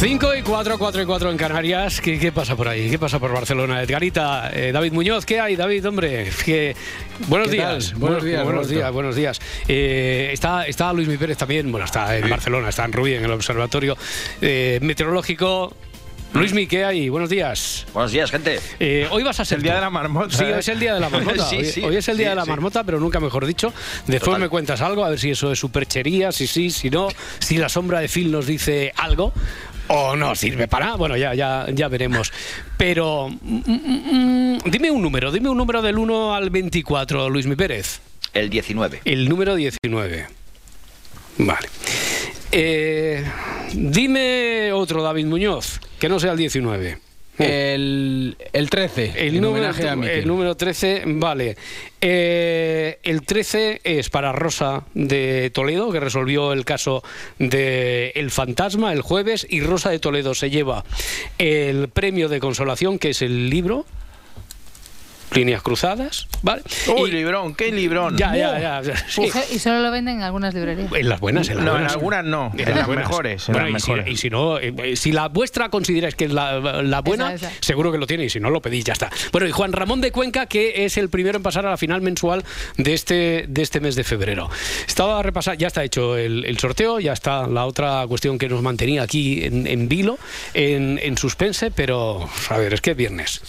Cinco y cuatro, cuatro y cuatro en Canarias. ¿Qué, qué pasa por ahí? ¿Qué pasa por Barcelona? Edgarita, eh, David Muñoz, ¿qué hay, David, hombre? Que... Buenos, ¿Qué días. Buenos días, Buenos días, buenos días. Eh, está, está Luis Mi Pérez también. Bueno, está en Barcelona, está en Rubí, en el Observatorio eh, Meteorológico. Luis Mi, ¿qué hay? Buenos días. Buenos días, gente. Eh, hoy vas a ser el día tú. de la marmota, Sí, ¿eh? hoy es el día de la marmota. Sí, hoy, sí, hoy es el día sí, de la sí. marmota, pero nunca mejor dicho. Después Total. me cuentas algo, a ver si eso es superchería, si sí, si no, si la sombra de Phil nos dice algo o no sirve para. Bueno, ya, ya, ya veremos. Pero mm, mm, mm, dime un número, dime un número del 1 al 24, Luis Mi Pérez. El 19. El número 19. Vale. Eh, dime otro, David Muñoz, que no sea el 19. El, el 13. El número, a el número 13, vale. Eh, el 13 es para Rosa de Toledo, que resolvió el caso de El Fantasma el jueves, y Rosa de Toledo se lleva el premio de consolación, que es el libro, Líneas Cruzadas, ¿vale? Uy, Y- librón, qué librón. ya, ya, ya. sí. Y so- Y solo lo venden en algunas librerías. En las buenas, en las No, en algunas no, en las mejores, en Bueno, las y, si, mejores. y si no, eh, si la vuestra consideráis que es la, la buena, Esa, esa. seguro que lo tiene y si no lo pedís, ya está. Bueno, y Juan Ramón de Cuenca, que es el primero en pasar a la final mensual de este, de este mes de febrero. Estaba a repasar, ya está hecho el, el sorteo, ya está la otra cuestión que nos mantenía aquí en, en vilo, en, en suspense, pero a ver, es que es viernes.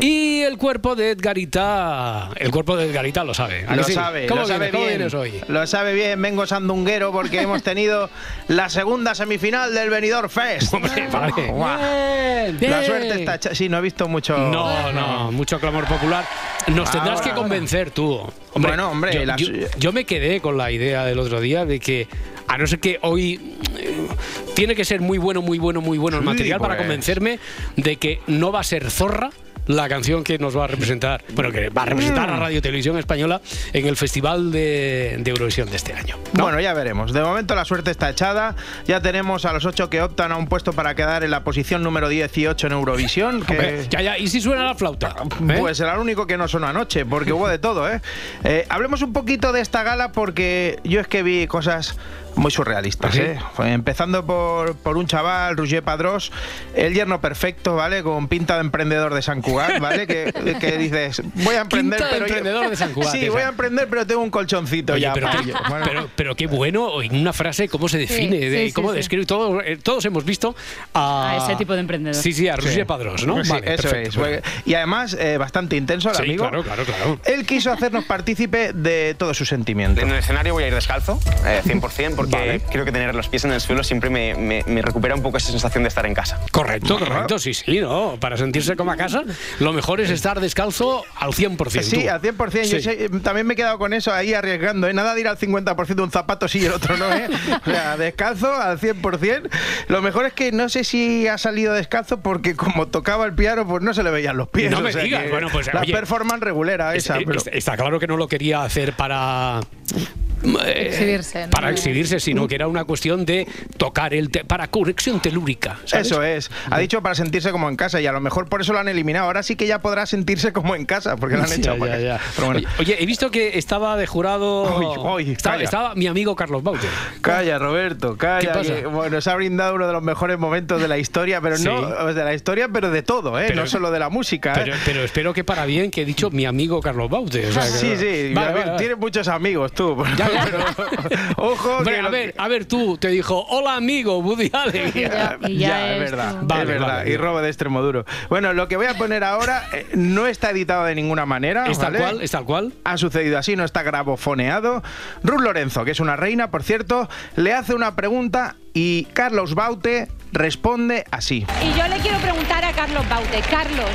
Y el cuerpo de Edgarita, el cuerpo de Edgarita lo sabe. ¿a que Lo sí? sabe, ¿Cómo lo sabe bien. hoy? Lo sabe bien, vengo sandunguero porque hemos tenido la segunda semifinal del Benidorm Fest. Hombre, vale. Bien. La suerte está hecha. Sí, no he visto mucho. No, no, mucho clamor popular. Nos tendrás Ahora, que ahora. convencer tú. Bueno, hombre, yo, las- yo- yo me quedé con la idea del otro día de que, a no ser que hoy eh, tiene que ser muy bueno, muy bueno, muy bueno el Sí, material para pues. convencerme de que no va a ser zorra la canción que nos va a representar, bueno, que va a representar Mm. a Radio Televisión Española en el Festival de, de Eurovisión de este año. ¿no? Bueno, ya veremos. De momento la suerte está echada. Ya tenemos a los ocho que optan a un puesto para quedar en la posición número 18 en Eurovisión. Que... Hombre, ya, ya, ¿y si suena la flauta? ¿Eh? Pues era el único que no sonó anoche, porque hubo de todo, ¿eh? Eh, Hablemos un poquito de esta gala porque yo es que vi cosas muy surrealistas, ¿Ah, sí? ¿eh? Empezando por, por un chaval, Roger Padrós, el yerno perfecto, ¿vale? Con pinta de emprendedor de San Cugat, ¿vale? Que, que dices, voy a emprender, Quinta de pero... yo- emprendedor de Sant Cugat, Sí, voy a emprender, pero tengo un colchoncito Oye, ya. pero, para qué. Bueno, pero, pero qué bueno, en una frase, cómo se define, Sí, de- sí, cómo describe. Todo, eh, todos hemos visto a, A ese tipo de emprendedor. Sí, sí, a Roger Sí. Padrós, ¿no? Pues sí, Vale, eso perfecto, es. bueno. Y además, eh, bastante intenso el Sí, amigo. claro, claro, claro. Él quiso hacernos partícipe de todo su sentimiento. En el escenario voy a ir descalzo, eh, 100%, porque Vale. creo que tener los pies en el suelo siempre me, me- me recupera un poco esa sensación de estar en casa. Correcto, correcto, sí, sí, ¿no? Para sentirse como a casa, lo mejor es estar descalzo al 100%. Sí, tú. al 100%. Yo Sí. sé- también me he quedado con eso ahí arriesgando, ¿eh? Nada de ir al 50% de un zapato sí y el otro no, ¿eh? O sea, descalzo al 100%. Lo mejor es que no sé si ha salido descalzo porque como tocaba el piano, pues no se le veían los pies. No o me sea digas, que bueno, pues, La oye, performance regulera Es- esa, es- pero... Está claro que no lo quería hacer para eh, Exhibirse, ¿no? para exhibirse, sino que era una cuestión de tocar el te- para conexión telúrica. ¿sabes? Eso es. Ha dicho para sentirse como en casa y a lo mejor por eso lo han eliminado. Ahora sí que ya podrá sentirse como en casa porque lo han hecho. ya, para ya, que- ya. Pero bueno. Oye, oye, he visto que estaba de jurado. Uy, uy, estaba, estaba mi amigo Carlos Baute. Calla, Roberto, calla. ¿Qué pasa? que, bueno, se ha brindado uno de los mejores momentos de la historia, pero Sí. no de la historia, pero de todo, ¿eh? Pero- no solo de la música. ¿eh? Pero, pero espero que para bien que he dicho mi amigo Carlos Baute. o sea que- sí, sí. Vale, a ver, vale, vale. Tienes muchos amigos tú. Ya, ojo, Hombre, que a ver, que- a ver, tú te dijo, hola amigo, Woody Allen. Y ya, ya Ya, es es verdad, Vale, es verdad. vale. Y robo de extremo duro. Bueno, lo que voy a poner ahora eh, no está editado de ninguna manera. ¿Es tal ¿vale? cual? ¿Es tal cual? Ha sucedido así, no está grabofoneado. Ruth Lorenzo, que es una reina, por cierto, le hace una pregunta y Carlos Baute responde así. Y yo le quiero preguntar a Carlos Baute, Carlos,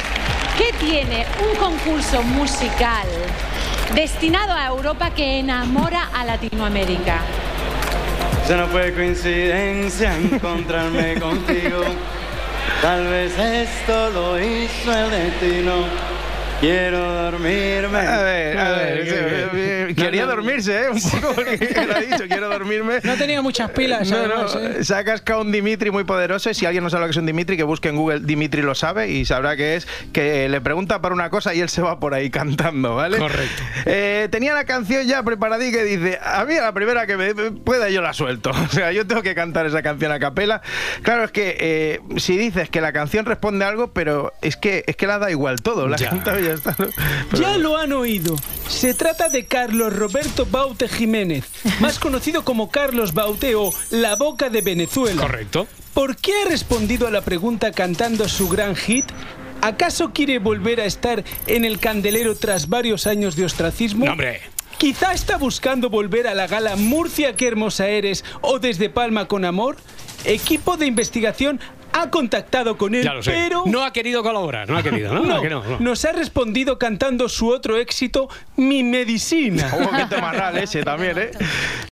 ¿qué tiene un concurso musical destinado a Europa que enamora a Latinoamérica? Ya no fue coincidencia encontrarme contigo. Tal vez esto lo hizo el destino. Quiero dormirme. A ver, a ver, ¿qué, eh, Quería dormirse, ¿eh? Un poco porque lo ha dicho, quiero dormirme. No tenía muchas pilas, No, además, no, ¿eh? se ha cascado un Dimitri muy poderoso y si alguien no sabe lo que es un Dimitri, que busque en Google Dimitri lo sabe y sabrá que es que le pregunta por una cosa y él se va por ahí cantando, ¿vale? Correcto. Eh, tenía la canción ya preparada y que dice, a mí a la primera que me pueda yo la suelto. O sea, yo tengo que cantar esa canción a capela. Claro, es que eh, si dices que la canción responde a algo, pero es que, es que la da igual todo, la Ya. canta está. ¿no? Pero- Ya lo han oído. Se trata de Carlos Roberto Baute Jiménez, más conocido como Carlos Baute o La Boca de Venezuela. Correcto. ¿Por qué ha respondido a la pregunta cantando su gran hit? ¿Acaso quiere volver a estar en el candelero tras varios años de ostracismo? No, hombre. Quizá está buscando volver a la gala Murcia, qué hermosa eres o desde Palma con amor. Equipo de investigación ha contactado con él, pero... No ha querido colaborar, no ha querido, ¿no? No, ¿A que no? No. nos ha respondido cantando su otro éxito, Mi Medicina. Oh, qué temarral ese también, ¿eh?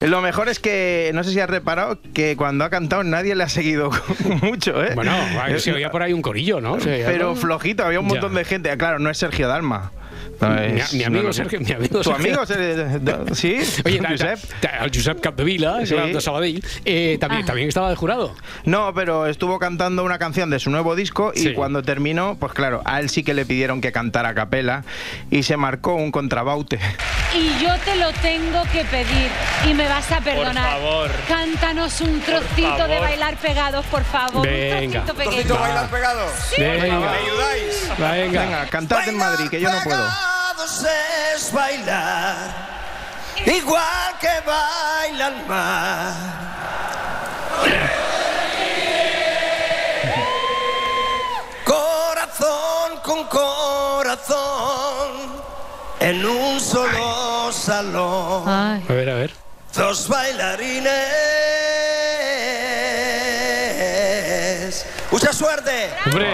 Lo mejor es que, no sé si has reparado, que cuando ha cantado nadie le ha seguido mucho, ¿eh? Bueno, se oía por ahí un corillo, ¿no? Pero flojito, había un Ya. montón de gente. Claro, no es Sergio Dalma. No Mi, es- mi amigo no, no. Sergio, mi amigo ¿Tu Sergio. amigo? Sergio- ¿Sí? Oye, Josep. ta- Josep Capdevila, Sí. de Sabadell, eh, también, también estaba de jurado. No, pero estuvo cantando una canción de su nuevo disco y Sí. cuando terminó, pues claro, a él sí que le pidieron que cantara a capela y se marcó un contrabaute. Y yo te lo tengo que pedir y me vas a perdonar. favor. Cántanos un trocito de bailar pegados, por favor. Venga. Un trocito pequeño. bailar pegado? Venga, ayudáis? venga. Venga, cantad en Madrid, que yo no puedo. Es bailar igual que baila el mar. Corazón con corazón en un solo salón. Ay. A ver, a ver. Dos bailarines. Mucha suerte. Hombre,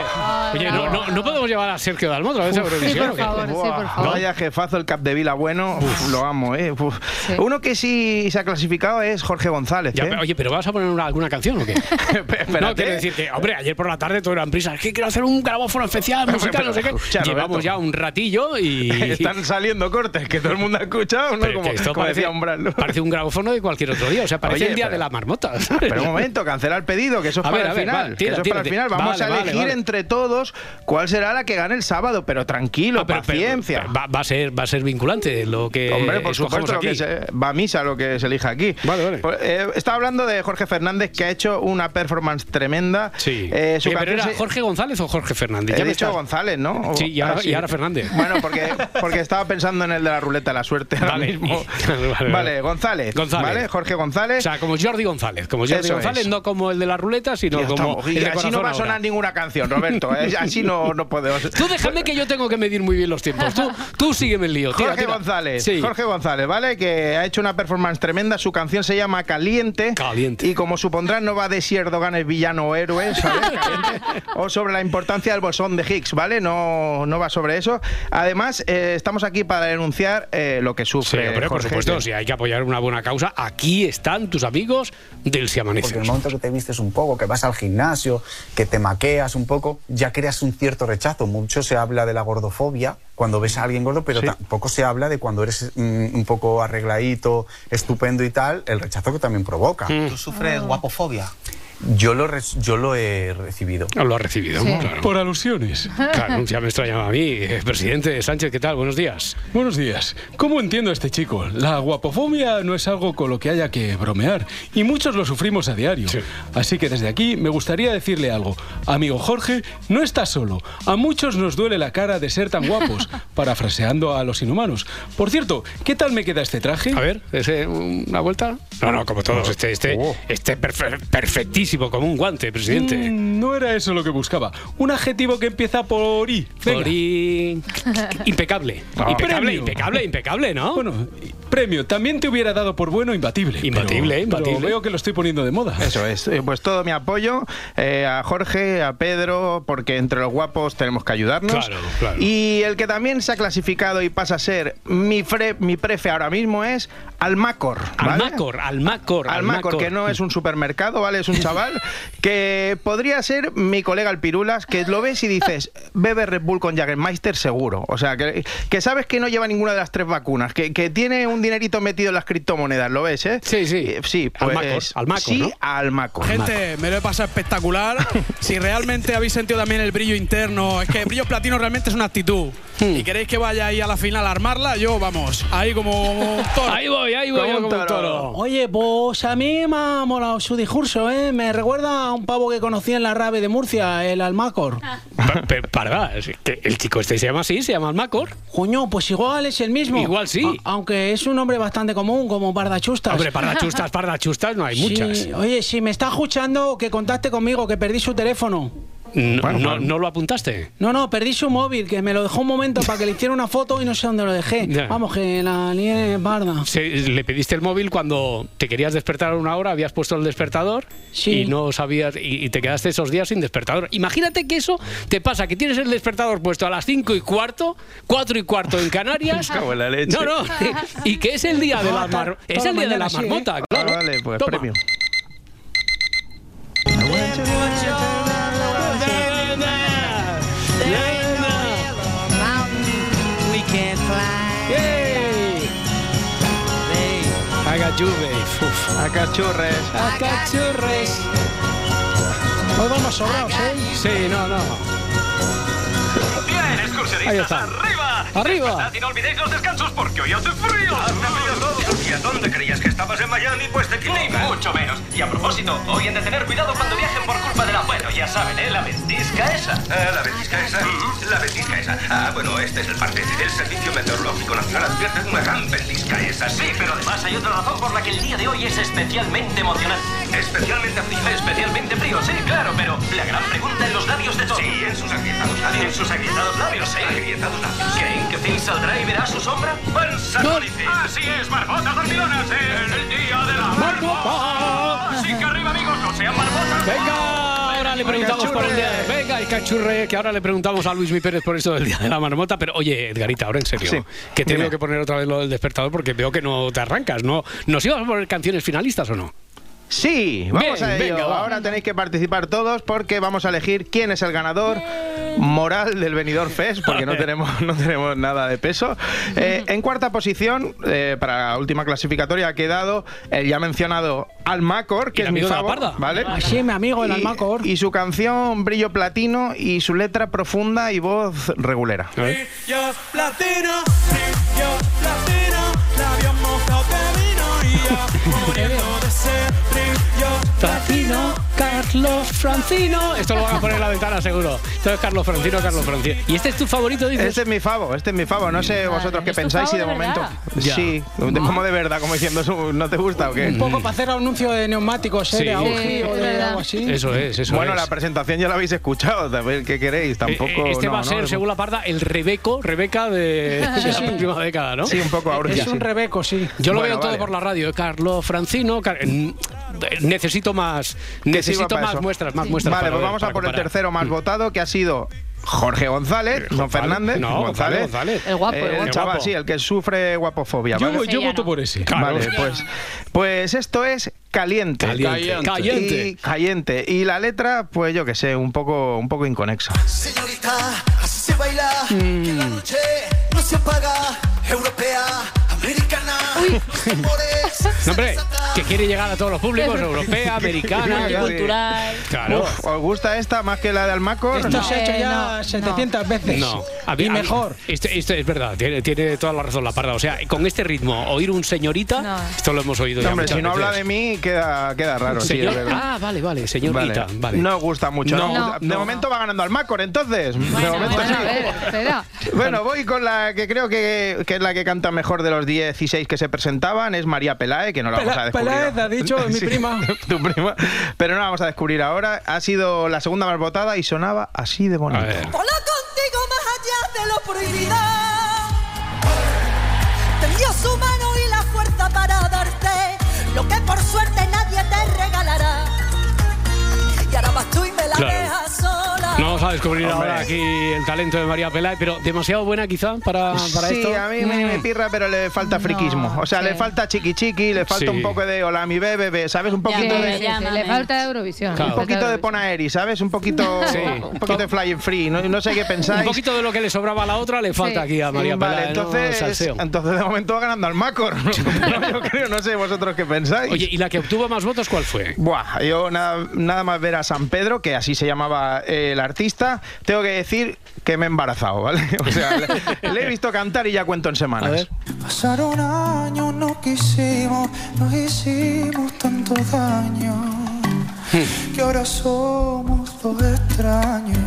oye, no, no, no podemos llevar a Sergio Dalmo otra vez a Sí, Eurovisión. por ¿o qué? favor, sí, por Buah, favor. Vaya jefazo el Capdevila bueno, Uf, lo amo, ¿eh? Uf. Sí. Uno que sí se ha clasificado es Jorge González. Ya, ¿eh? pero- oye, pero ¿vas a poner una- alguna canción o qué? No, quiero decir que, hombre, ayer por la tarde todo eran prisas. Es que quiero hacer un grabófono especial, musical, no sé qué. Escucha, Llevamos Roberto. ya un ratillo y. Están saliendo cortes que todo el mundo ha escuchado, ¿no? Pero Como, que esto como parece, decía Umbral, ¿no? parece un grabófono de cualquier otro día. O sea, parece Oye, el día pero- de la marmota. ¿sabes? Pero un momento, cancela el pedido, que eso es A para ver, el a ver, final. va, que tira, eso es para el final. Vamos Vale, a elegir entre todos cuál será la que gane el sábado, pero tranquilo, Ah, pero- pero- paciencia. va, va a ser, va a ser vinculante lo que Hombre, por supuesto, lo aquí. que se, va a misa lo que se elija aquí. Vale, vale. Pues, eh, estaba hablando de Jorge Fernández, que ha hecho una performance tremenda. Sí. Eh, su Eh, pero era se- Jorge González o Jorge Fernández. He Ya me dicho estás- González, ¿no? O- Sí, y ahora- ah, y ahora Fernández. Bueno, porque, porque estaba pensando en el de la ruleta de la suerte ahora Vale. mismo. Vale, González. González. ¿Vale? Jorge González. O sea, como Jordi González. Como Jordi Eso González, es. no como el de la ruleta, sino como. estamos. Y el de así no va a ahora. sonar ninguna canción, Roberto. ¿eh? Así no, no podemos. Tú déjame que yo tengo que medir muy bien los tiempos. Tú, tú sígueme el lío. Tira, Jorge tira. González, Sí. Jorge González, ¿vale? Que ha hecho una performance tremenda. Su canción se llama Caliente. Caliente. Y como supondrán, no va de si Erdogan es villano o héroe, ¿sabes? Caliente. o sobre la importancia del bosón de Higgs, ¿vale? No, no va sobre eso. Además, eh, estamos aquí para denunciar eh, lo que Sí, sufre. hombre, por Jorge, supuesto, que- si hay que apoyar una buena causa, aquí están tus amigos del Si Amanece. Porque en el momento que te vistes un poco, que vas al gimnasio, que te maqueas un poco, ya creas un cierto rechazo. Mucho se habla de la gordofobia cuando ves a alguien gordo, pero Sí. tampoco se habla de cuando eres mm, un poco arregladito, estupendo y tal, el rechazo que también provoca. ¿Tú sufres guapofobia? Yo, lo res- yo lo he recibido. Lo ha recibido, Sí. claro. Por alusiones. Claro, ya me extrañaba a mí. Eh, Presidente Sánchez, ¿qué tal? Buenos días. Buenos días. ¿Cómo entiendo a este chico? La guapofobia no es algo con lo que haya que bromear y muchos lo sufrimos a diario. Sí. Así que desde aquí me gustaría decirle algo. Amigo Jorge, no estás solo. A muchos nos duele la cara de ser tan guapos, parafraseando a los inhumanos. Por cierto, ¿qué tal me queda este traje? A ver, ¿ese, ¿una vuelta? No, no, como todos. Este, este, Oh. este perfe- perfectísimo, como un guante, presidente. Mm, no era eso lo que buscaba. Un adjetivo que empieza por I. Venga. Por i- Impecable. Ah. Impecable, Premio. impecable, impecable, ¿no? Bueno, premio. También te hubiera dado por bueno imbatible. Imbatible, pero- imbatible. pero veo que lo estoy poniendo de moda. Eso es, Eh, pues todo mi apoyo eh, a Jorge, a Pedro, porque entre los guapos tenemos que ayudarnos. Claro, claro. Y el que también se ha clasificado y pasa a ser mi, fre- mi prefe ahora mismo es Almacor. ¿vale? Almacor, Almacor, Almacor, que no es un supermercado, ¿vale? Es un chaval que podría ser mi colega el Pirulas, que lo ves y dices, bebe Red Bull con Jagermeister seguro. O sea, que, que sabes que no lleva ninguna de las tres vacunas, que, que tiene un dinerito metido en las criptomonedas, ¿lo ves, eh? Sí, sí. Eh, Sí, Al pues Macor, al Macor, sí, ¿no? al Macor. Gente, me lo he pasado espectacular. si realmente habéis sentido también el brillo interno, es que el brillo platino realmente es una actitud. Hmm. Y queréis que vaya ahí a la final a armarla, yo, vamos, ahí como un toro. Ahí voy, ahí voy, Como un como un toro. toro. Oye, pues a mí me ha molado su discurso, ¿eh? Me recuerda a un pavo que conocí en la rave de Murcia, el Almacor. Parda, que el chico este se llama así, se llama Almacor. Coño, pues igual es el mismo. Igual sí. A- aunque es un nombre bastante común, como Pardachustas. Hombre, pardachustas, pardachustas no hay Sí, muchas. Oye, si me está escuchando, que contacte conmigo, que perdí su teléfono. No, Bueno, no- bueno. no lo apuntaste? No, no, perdí su móvil, que me lo dejó un momento para que le hiciera una foto y no sé dónde lo dejé. Ya. Vamos, que la parda. Se- le pediste el móvil cuando te querías despertar a una hora, habías puesto el despertador Sí. y no sabías y, y te quedaste esos días sin despertador. Imagínate que eso te pasa, que tienes el despertador puesto a las 5 y cuarto, 4 y cuarto en Canarias. Cago en la leche. No, no, y que es el día de Ah, la to- mar- es el día de la ¿eh? marmota, Ah, claro. vale, pues Toma. premio. I got you, babe. Uf. A cachurres. Hoy vamos sobrados, ¿eh? Sí, no, no. Bien, Ahí excursionistas, está. arriba. Arriba. Y no olvidéis los descansos porque hoy hace frío. Hace frío. ¿Y a dónde creías que estabas en Miami? Pues te equilibras. Mucho menos. Y a propósito, hoy han de tener cuidado cuando viajen por culpa de la... Bueno, ya saben, ¿eh? La ventisca esa. Ah, la ventisca esa. La ventisca esa. Ah, bueno, este es el parte. El Servicio Meteorológico Nacional advierte de una gran ventisca esa. Sí, pero además hay otra razón por la que el día de hoy es especialmente emocionante. Especialmente frío. Especialmente frío, sí, claro, pero la gran pregunta en los labios de todos. Sí, en sus agrietados labios. En sus agrietados labios, ¿eh? Agrietados labios. ¿Creen que Phil saldrá y verá su sombra? Van Sacolice. Así es, marmotas dormilonas en el día de la marmota. Así que arriba, amigos, no sean marmotas. Venga, ahora le preguntamos por el día de... Venga, el cachurre, que ahora le preguntamos a Luis Mi Pérez por esto del día de la marmota. Pero oye, Edgarita, ahora en serio, Sí, que tengo dime. que poner otra vez lo del despertador porque veo que no te arrancas, ¿no? ¿Nos ibas a poner canciones finalistas o no? Sí, vamos Bien, a ello. venga, va. Ahora tenéis que participar todos porque vamos a elegir quién es el ganador moral del Benidorm Fest, porque no tenemos, no tenemos nada de peso. Eh, en cuarta posición, eh, para la última clasificatoria, ha quedado el ya mencionado Almacor, que ¿Y el es mi amigo de la favor, parda? ¿vale? Ah, sí, mi amigo, el Y- Almacor. Y su canción Brillo Platino y su letra profunda y voz regulera. Brillo platino, brillo platino, labios mojados de. Brillo Francino, Carlos Francino. Esto lo van a poner en la ventana seguro. Esto es Carlos Francino, Carlos Francino. ¿Y este es tu favorito, dices? Este es mi favo, este es mi favo. No sé vosotros qué ¿Es tu pensáis y de de momento. verdad? Ya. Sí, de, como de verdad, como diciendo, "Eso ¿no te gusta o qué? Un poco para hacer anuncio de neumáticos, ¿eh? Sí. De Augi Sí, o de algo así. Eso es, eso Bueno, es. la presentación ya la habéis escuchado, también, ¿qué queréis? Tampoco. Eh, eh, Este no, va a ser, según la parda, el Rebeco, Rebeca de, de la última década, ¿no? Sí, un poco ahora. Es un rebeco, sí. Yo lo Bueno, veo todo vale. por la radio. eh, Carlos Francino. Car- mm, Necesito más. Necesito más eso. muestras, más muestras. Vale, para pues ver, vamos a por el tercero más votado, que ha sido Jorge González, no González. Fernández. No, González, González. El guapo, Eh, el guapo. chaval, guapo. sí, el que sufre guapofobia. Yo, ¿vale? yo ya voto no. por ese. Vale, pues, pues esto es caliente. Caliente. Caliente. Y caliente. Y la letra, pues yo que sé, un poco, un poco inconexa. Señorita, así se baila. Que Mm. la noche no se apaga. Europea, No, hombre, que quiere llegar a todos los públicos, europea, americana. Multicultural. Claro. Uf, ¿Os gusta esta más que la de Almacor? Esto se ha hecho Eh, ya no, 700 veces. No, a mí- y a mí- mejor. Este, este es verdad, tiene, tiene toda la razón la parda. O sea, con este ritmo, oír un señorita, No. esto lo hemos oído No, ya hombre, si no habla veces. de mí, queda, queda raro. sí, ah, vale, vale, señorita, Vale. vale. No os gusta mucho. No. ¿no? No. de No. momento va ganando Almacor, entonces. de Bueno, momento bueno, sí. a ver. Bueno, voy con la que creo que, que es la que canta mejor de los 16 que se presentaban, es María Pelae, que no la Pela- vamos a descubrir. Peláez, ha dicho, mi prima. tu prima. Pero no la vamos a descubrir ahora. Ha sido la segunda más votada y sonaba así de bonito. Hola contigo más allá de lo prohibido. Tendió su mano y la fuerza para darte lo que por suerte nadie te regalará. Y ahora vas tú y me la Claro. dejas Vamos a descubrir Hombre. ahora aquí el talento de María Peláez, pero demasiado buena quizá para, para sí, esto. a mí me, me pirra, pero le falta friquismo. O sea, le falta chiqui chiqui, le falta Sí. un poco de hola mi bebé, bebé, ¿sabes? Un poquito Sí, de... sí, sí, le falta Eurovisión. Un poquito de. Ponaeri, ¿sabes? Un poquito, Sí. un poquito de Flying Free. No, no sé qué pensáis. Un poquito de lo que le sobraba a la otra le falta aquí a María Vale, Peláez. ¿no? entonces, entonces de momento va ganando al Macor. No, yo creo, no sé vosotros qué pensáis. Oye, ¿y la que obtuvo más votos cuál fue? Buah, yo nada, nada más ver a San Pedro, que así se llamaba eh, el artista, tengo que decir que me he embarazado, ¿vale? O sea, le, le he visto cantar y ya cuento en semanas. Pasaron años, no quisimos, nos hicimos tanto daño que ahora somos dos extraños.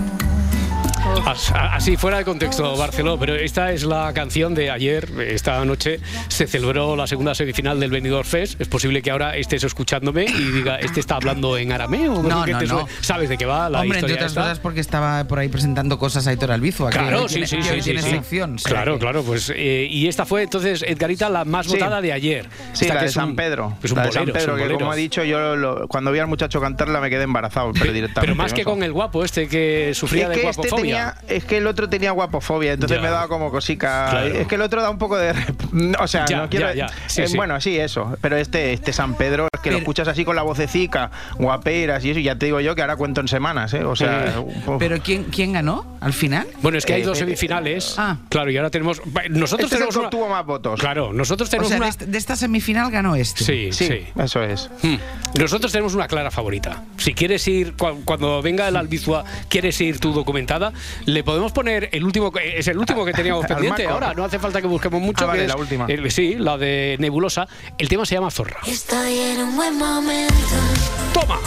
As- Así fuera de contexto, Barceló, pero esta es la canción de ayer. Esta noche se celebró la segunda semifinal del Benidorm Fest. Es posible que ahora estés escuchándome y diga, ¿este está hablando en arameo? No, ¿Qué no, no. ¿Sabes de qué va la Hombre, entre historia otras esta? cosas porque estaba por ahí presentando cosas a Aitor Albizua. que Claro, hoy sí, tiene- sí, que sí, sí, tiene sí. sección. Claro, que- claro, pues eh, y esta fue entonces Edgarita la más Sí. votada de ayer. Sí, Esta la que de es San un- Pedro. Es un la de bolero, San Pedro, que bolero. como ha dicho, yo lo- cuando vi al muchacho cantarla me quedé embarazado, pero directamente. Pero más que con el guapo este que sufría de que guapofobia. Tenía, es que el otro tenía guapofobia, entonces Ya. me daba como cosica. Claro. Es que el otro da un poco de, o sea, Ya, no quiero, ya, ya. Sí, eh, sí. bueno, sí, eso. Pero este, este San Pedro es que lo escuchas así con la vocecica, guaperas y eso, y ya te digo yo que ahora cuento en semanas, ¿eh? O sea. Pero ¿quién, ¿quién ganó al final? Bueno, es que hay Eh, dos eh, semifinales. Ah. Claro, y ahora tenemos. Nosotros este es el tenemos que una- obtuvo más votos. Claro, nosotros O tenemos sea, una. de, este- de esta semifinal ganó este. Sí, sí, Sí, eso es. Hmm. Nosotros tenemos una clara favorita. Si quieres ir, cu- cuando venga el Albizua, quieres ir tú documentada, le podemos poner el último, que- es el último que teníamos pendiente ahora, no hace falta que busquemos mucho. Ah, vale, que es la última. el- sí, la de Nebulosa. El tema se llama Zorra. Estoy en un buen momento. ¡Toma!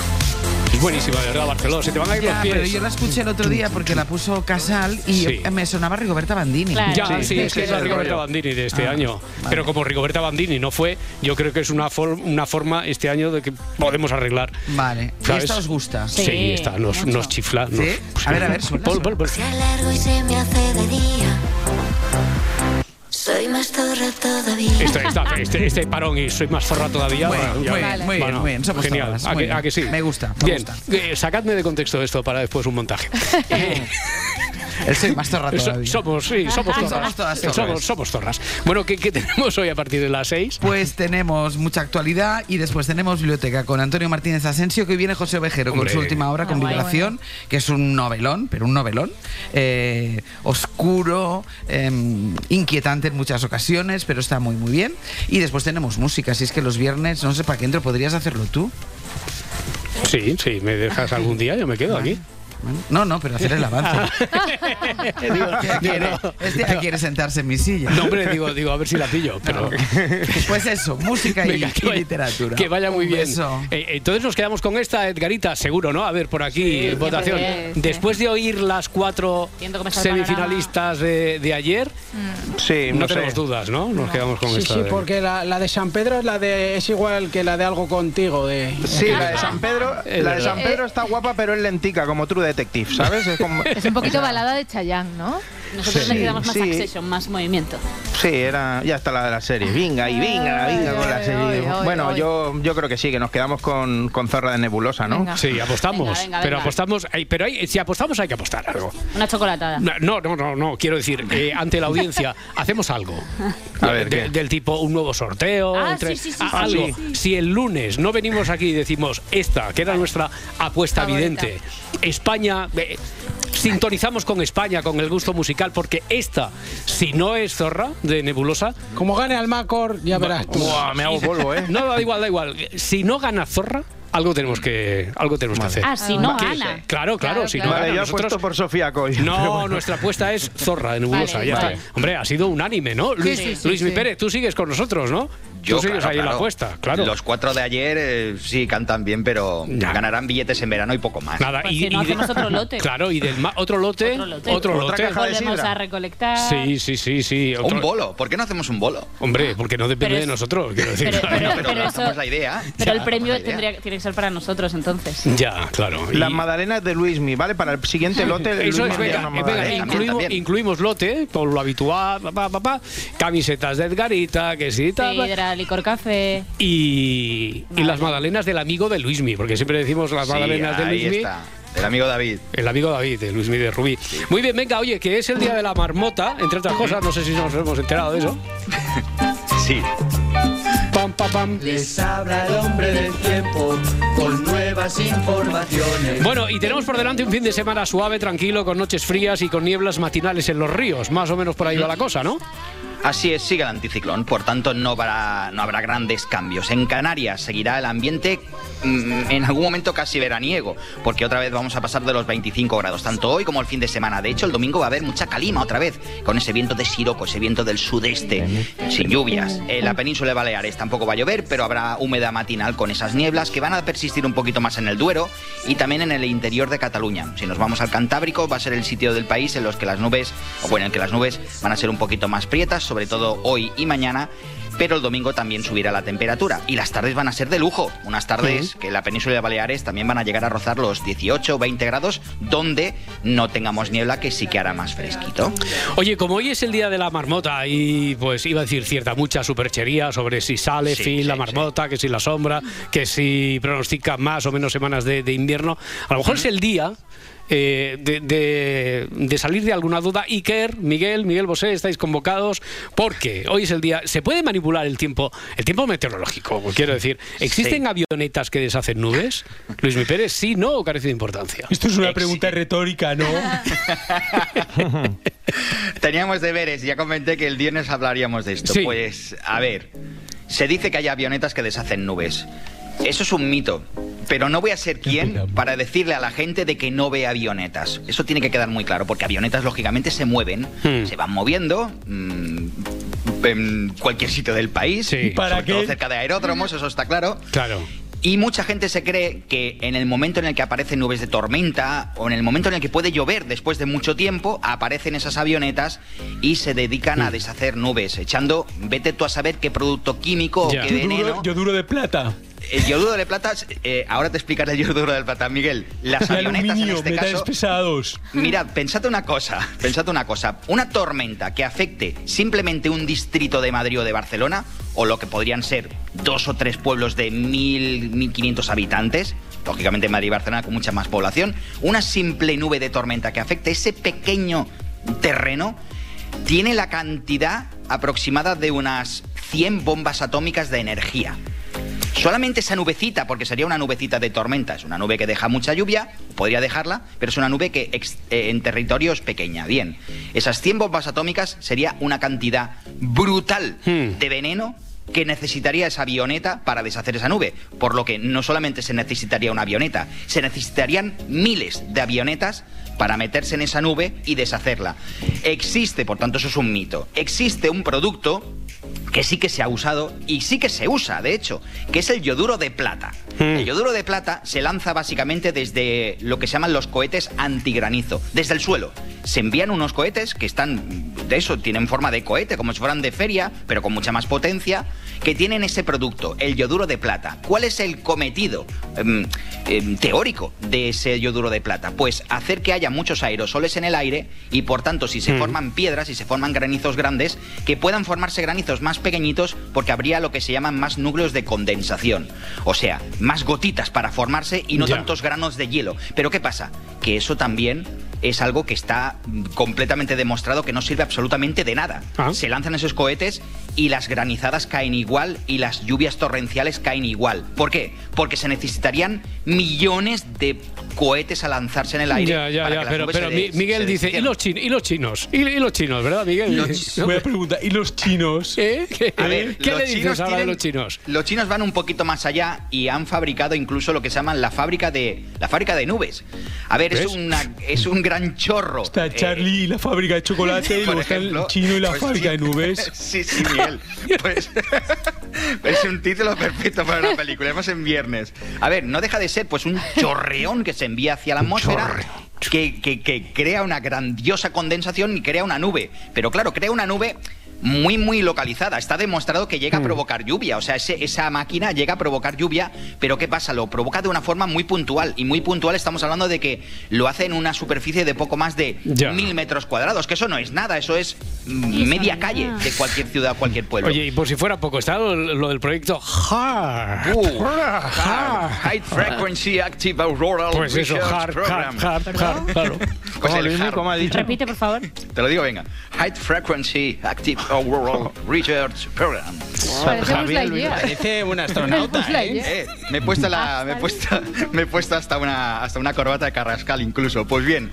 Buenísima, de verdad, Barcelona. Se te van a ir Ya, los pies. pero yo la escuché el otro día porque la puso Casal y Sí. me sonaba Rigoberta Bandini. Claro. Ya, sí, Sí, es que es la Rigoberta rollo. Bandini de este Ah, año. Pero como Rigoberta Bandini no fue, yo creo que es una, for- una forma este año de que podemos arreglar. Vale. ¿Y esta os gusta? Sí, Sí, esta nos, nos chifla. ¿Sí? nos- A ver, a ver, suelta, Pon, pon, pon. Se alargo y se me hace de día. Soy más zorra todavía. Este, este, este parón y soy más zorra todavía. Muy bueno, muy bien, muy bien, Bueno, muy bien. Somos genial. zorras, ¿A muy que, bien. a que sí? Me gusta, me Bien, gusta. eh, sacadme de contexto esto para después un montaje. Eh, Él soy más zorra so- todavía. somos, sí, somos zorras. Somos todas zorras. Somos, somos zorras. Bueno, ¿qué, qué tenemos hoy a partir de las 6? Pues tenemos mucha actualidad y después tenemos biblioteca con Antonio Martínez Asensio, que hoy viene José Ovejero Hombre. con su última obra, con Ah, guay. Vibración, que es un novelón, pero un novelón, eh, oscuro, eh, inquietante en muchas ocasiones, pero está muy, muy bien. Y después tenemos música, si es que los viernes, no sé para qué entro, podrías hacerlo tú. Sí, sí, me dejas algún día, yo me quedo aquí. No, no, pero hacer el avance. Digo, quiere- este ya quiere sentarse en mi silla. No, hombre, digo, digo, a ver si la pillo. Pero... Pues eso, música y, Venga, que y vaya- literatura. Que vaya muy Un bien. beso. Eh, entonces nos quedamos con esta, Edgarita, seguro, ¿no? A ver, por aquí, Sí, votación. sí, sí. Después de oír las cuatro semifinalistas de, de ayer, Sí, no, no, tenemos sé. dudas, ¿no? Nos quedamos con Sí, esta. sí, de- porque la, la de San Pedro es la de es igual que la de algo contigo de Sí, la de San Pedro, la de. San Pedro está guapa, pero es lentica, como True Detective, ¿sabes? Es como- Es un poquito balada de Chayanne, ¿no? Nosotros Sí, le quedamos más sí. accession, más movimiento. Sí, era, ya está la de la serie. Venga y venga, venga con la serie. ay, bueno, ay. yo, yo creo que sí, que nos quedamos con, con Zorra de Nebulosa, ¿no? Venga. Sí, apostamos. Venga, venga, pero venga. apostamos. ay, pero hay- si apostamos hay que apostar algo. Una chocolatada. No, no, no, no, quiero decir, eh, ante la audiencia, hacemos algo. A ver, del tipo un nuevo sorteo, Ah, entre- sí, sí, sí, a- sí, algo. sí, sí. Si el lunes no venimos aquí y decimos esta, que era nuestra apuesta Favorita. evidente, España, eh, sintonizamos con España, con el gusto musical, porque esta, si no es Zorra de Nebulosa, Como gane al Macor, ya verás tú. Buah, me hago polvo, ¿eh? no da igual, da igual. Si no gana Zorra, algo tenemos que, algo tenemos que hacer. Ah, si no ¿Qué? gana. Claro, claro, Claro, si claro. no Vale, gana yo nosotros. apuesto por Sofía Coy. No, nuestra apuesta es Zorra de Nebulosa. Vale, ya vale. está. Hombre, ha sido unánime, ¿no? Luis, sí, sí, Luis sí. Pérez, tú sigues con nosotros, ¿no? Yo, tú sigues claro, ahí en la apuesta, claro. Los cuatro de ayer eh, sí cantan bien, pero Ya. ganarán billetes en verano y poco más. Nada, Pues y, si no, y de- hacemos otro lote. Claro, y del ma- otro lote, Otro lote. otro Otra lote. caja Volvemos a recolectar. Sí, sí, sí, sí. otro- Un bolo, ¿por qué no hacemos un bolo? Hombre, porque no depende de nosotros, quiero decir. Pero, eso- la idea. pero el premio tendría, que ser para nosotros, entonces. Ya, claro. Y- Las magdalenas de Luismi, ¿vale? Para el siguiente lote, Eso es, venga, venga, incluimos, también. incluimos lote, por lo habitual, pa, pa, pa, camisetas de Edgarita, que sí, tal, licor café. y, y las magdalenas del amigo de Luismi, porque siempre decimos las Sí, magdalenas de ahí Luismi. está. del amigo David. El amigo David, de Luis Miguel Rubí. Muy bien, venga, oye, que es el día de la marmota, entre otras cosas, no sé si nos hemos enterado de eso. Sí. Pam, pam, pam. Les habla el hombre del tiempo con nuevas informaciones. Bueno, y tenemos por delante un fin de semana suave, tranquilo, con noches frías y con nieblas matinales en los ríos. Más o menos por ahí va la cosa, ¿no? Así es, sigue el anticiclón, por tanto no habrá, no habrá grandes cambios. En Canarias seguirá el ambiente mm, en algún momento casi veraniego, porque otra vez vamos a pasar de los 25 grados, tanto hoy como el fin de semana. De hecho, el domingo va a haber mucha calima otra vez, con ese viento de siroco, ese viento del sudeste, sin lluvias. En la península de Baleares tampoco va a llover, pero habrá humedad matinal con esas nieblas que van a persistir un poquito más en el Duero y también en el interior de Cataluña. Si nos vamos al Cantábrico, va a ser el sitio del país en los que las nubes, o bueno, en que las nubes van a ser un poquito más prietas, sobre todo hoy y mañana. Pero el domingo también subirá la temperatura y las tardes van a ser de lujo. Unas tardes que en la península de Baleares también van a llegar a rozar los 18 o 20 grados, donde no tengamos niebla, que sí que hará más fresquito. Oye, como hoy es el día de la marmota y pues iba a decir cierta mucha superchería sobre si sale Sí, fin sí, la marmota, que si la sombra, que si pronostica más o menos semanas de, de invierno, a lo mejor es el día eh, de, de- de salir de alguna duda. Iker, Miguel, Miguel Bosé, estáis convocados porque hoy es el día. ¿Se puede manipular el tiempo, el tiempo meteorológico? Quiero decir, ¿existen avionetas que deshacen nubes? Luis Mi Pérez, sí, no o carece de importancia. Esto es una pregunta retórica, ¿no? Teníamos deberes, ya comenté que el viernes hablaríamos de esto. Sí. Pues, a ver, se dice que hay avionetas que deshacen nubes. Eso es un mito, pero no voy a ser quien para decirle a la gente de que no ve avionetas. Eso tiene que quedar muy claro, porque avionetas lógicamente se mueven, Hmm. se van moviendo mm, en cualquier sitio del país, ¿Para sobre todo cerca de aeródromos, eso está claro. Claro. Y mucha gente se cree que en el momento en el que aparecen nubes de tormenta o en el momento en el que puede llover después de mucho tiempo, aparecen esas avionetas y se dedican a deshacer nubes, echando, vete tú a saber qué producto químico Ya. o qué veneno. Yoduro, yoduro de plata. El yoduro de plata, eh, ahora te explicaré el yoduro de plata, Miguel. Las avionetas en este caso. pesados. Mirad, pensad una cosa, pensad una cosa. Una tormenta que afecte simplemente un distrito de Madrid o de Barcelona, o lo que podrían ser dos o tres pueblos de mil, mil quinientos habitantes, lógicamente Madrid y Barcelona con mucha más población, una simple nube de tormenta que afecte ese pequeño terreno, tiene la cantidad aproximada de unas 100 bombas atómicas de energía. Solamente esa nubecita, porque sería una nubecita de tormenta, es una nube que deja mucha lluvia, podría dejarla, pero es una nube que ex- eh, en territorio es pequeña. Bien, esas 100 bombas atómicas sería una cantidad brutal de veneno que necesitaría esa avioneta para deshacer esa nube. Por lo que no solamente se necesitaría una avioneta, se necesitarían miles de avionetas para meterse en esa nube y deshacerla. Existe, por tanto, eso es un mito. Existe un producto que sí que se ha usado y sí que se usa, de hecho, que es el yoduro de plata. El yoduro de plata se lanza básicamente desde lo que se llaman los cohetes antigranizo, desde el suelo. Se envían unos cohetes que están, de eso, tienen forma de cohete, como si fueran de feria, pero con mucha más potencia, que tienen ese producto, el yoduro de plata. ¿Cuál es el cometido em, em, teórico de ese yoduro de plata? Pues hacer que haya muchos aerosoles en el aire y por tanto si se forman piedras y se forman granizos grandes, que puedan formarse granizos más pequeñitos porque habría lo que se llaman más núcleos de condensación. O sea, más gotitas para formarse y no tantos granos de hielo. Pero ¿qué pasa? Que eso también es algo que está mm, completamente demostrado que no sirve absolutamente de nada. Se lanzan esos cohetes y las granizadas caen igual y las lluvias torrenciales caen igual. ¿Por qué? Porque se necesitarían millones de cohetes a lanzarse en el aire. Ya, ya, para ya, que las pero, Miguel dice, ¿y los, chin- y los chinos? ¿Y, y los chinos, verdad, Miguel? Buena pregunta. ¿Y los chinos? ¿Eh? ¿Qué, A ver, ¿qué los le dices chinos ahora de los chinos? Los chinos van un poquito más allá y han fabricado incluso lo que se llama la fábrica de la fábrica de nubes. A ver, es una es un gran chorro. Está Eh, Charlie y la fábrica de chocolate y luego está el chino y la pues fábrica sí. de nubes. Sí, sí, Miguel. Pues, es un título perfecto para una película. Además en viernes. A ver, no deja de ser pues un chorreón que se envía hacia la atmósfera. Que, que- que crea una grandiosa condensación y crea una nube. Pero claro, crea una nube muy, muy localizada. Está demostrado que llega a provocar lluvia. O sea, ese- esa máquina llega a provocar lluvia. Pero ¿qué pasa? Lo provoca de una forma muy puntual. Y muy puntual estamos hablando de que lo hace en una superficie de poco más de Ya. mil metros cuadrados. Que eso no es nada. Eso es mm, media calle de cualquier ciudad, cualquier pueblo. Oye, y por si fuera poco, está lo, lo del proyecto HARP. Uh, HARP, High Frequency Active Auroral Pues eso, HARP, Program. HARP, HARP, HARP, claro. Pues el Luismi? HARP. ¿Cómo ha dicho? Repite, por favor. Te lo digo, venga. High Frequency Active Research Program. Parece Buzz Lightyear. Parece un astronauta, Buzz ¿eh? Eh, me he puesto la, me he puesto, me he puesto hasta una, hasta una corbata de Carrascal incluso. Pues bien,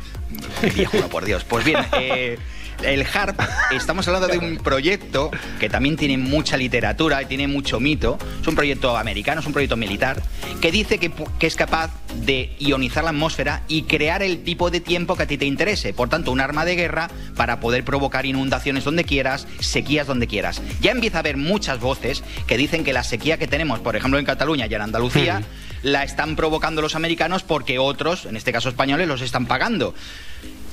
viejo, por Dios. Pues bien, eh, el HARP, estamos hablando de un proyecto que también tiene mucha literatura y tiene mucho mito. Es un proyecto americano, es un proyecto militar, que dice que, es capaz de ionizar la atmósfera y crear el tipo de tiempo que a ti te interese. Por tanto, un arma de guerra para poder provocar inundaciones donde quieras, sequías donde quieras. Ya empieza a haber muchas voces que dicen que la sequía que tenemos, por ejemplo, en Cataluña y en Andalucía, la están provocando los americanos porque otros, en este caso españoles, los están pagando.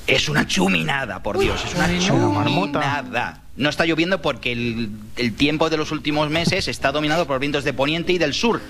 Es una chuminada, por Dios, es una chuminada. No está lloviendo porque el, el tiempo de los últimos meses está dominado por vientos de poniente y del sur,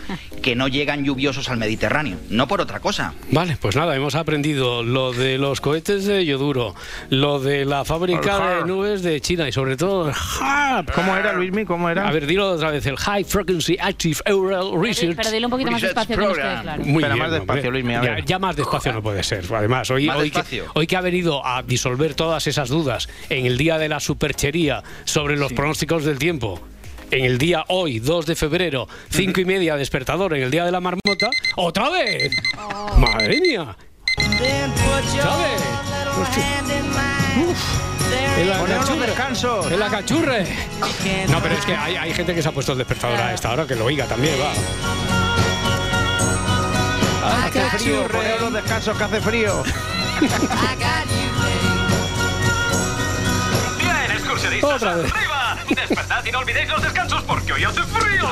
que no llegan lluviosos al Mediterráneo. No por otra cosa. Vale, pues nada, hemos aprendido lo de los cohetes de Yoduro, lo de la fábrica de nubes de China y sobre todo el HARP. ¿Cómo era, Luismi? ¿Cómo era? A ver, dilo otra vez, el High Frequency Active Auroral Research. Pero dile un poquito más despacio que nos quede claro. Muy bien, más despacio. Luismi, a Ya, ver. ya más despacio no puede ser. Además, hoy, hoy, que, hoy que ha venido a disolver todas esas dudas en el día de la superchería sobre los pronósticos del tiempo. En el día hoy, 2 de febrero, 5 y media, despertador, en el día de la marmota, ¡otra vez! ¡Madre mía! ¿Sabes? En la Ponemos los cachurre. descansos. En la cachurre. No, pero es que hay, hay gente que se ha puesto el despertador a esta hora, que lo oiga también, va. Hace frío, ponemos los descansos que hace frío. Otra vez. arriba. Despertad y no olvidéis los descansos porque hoy hace frío.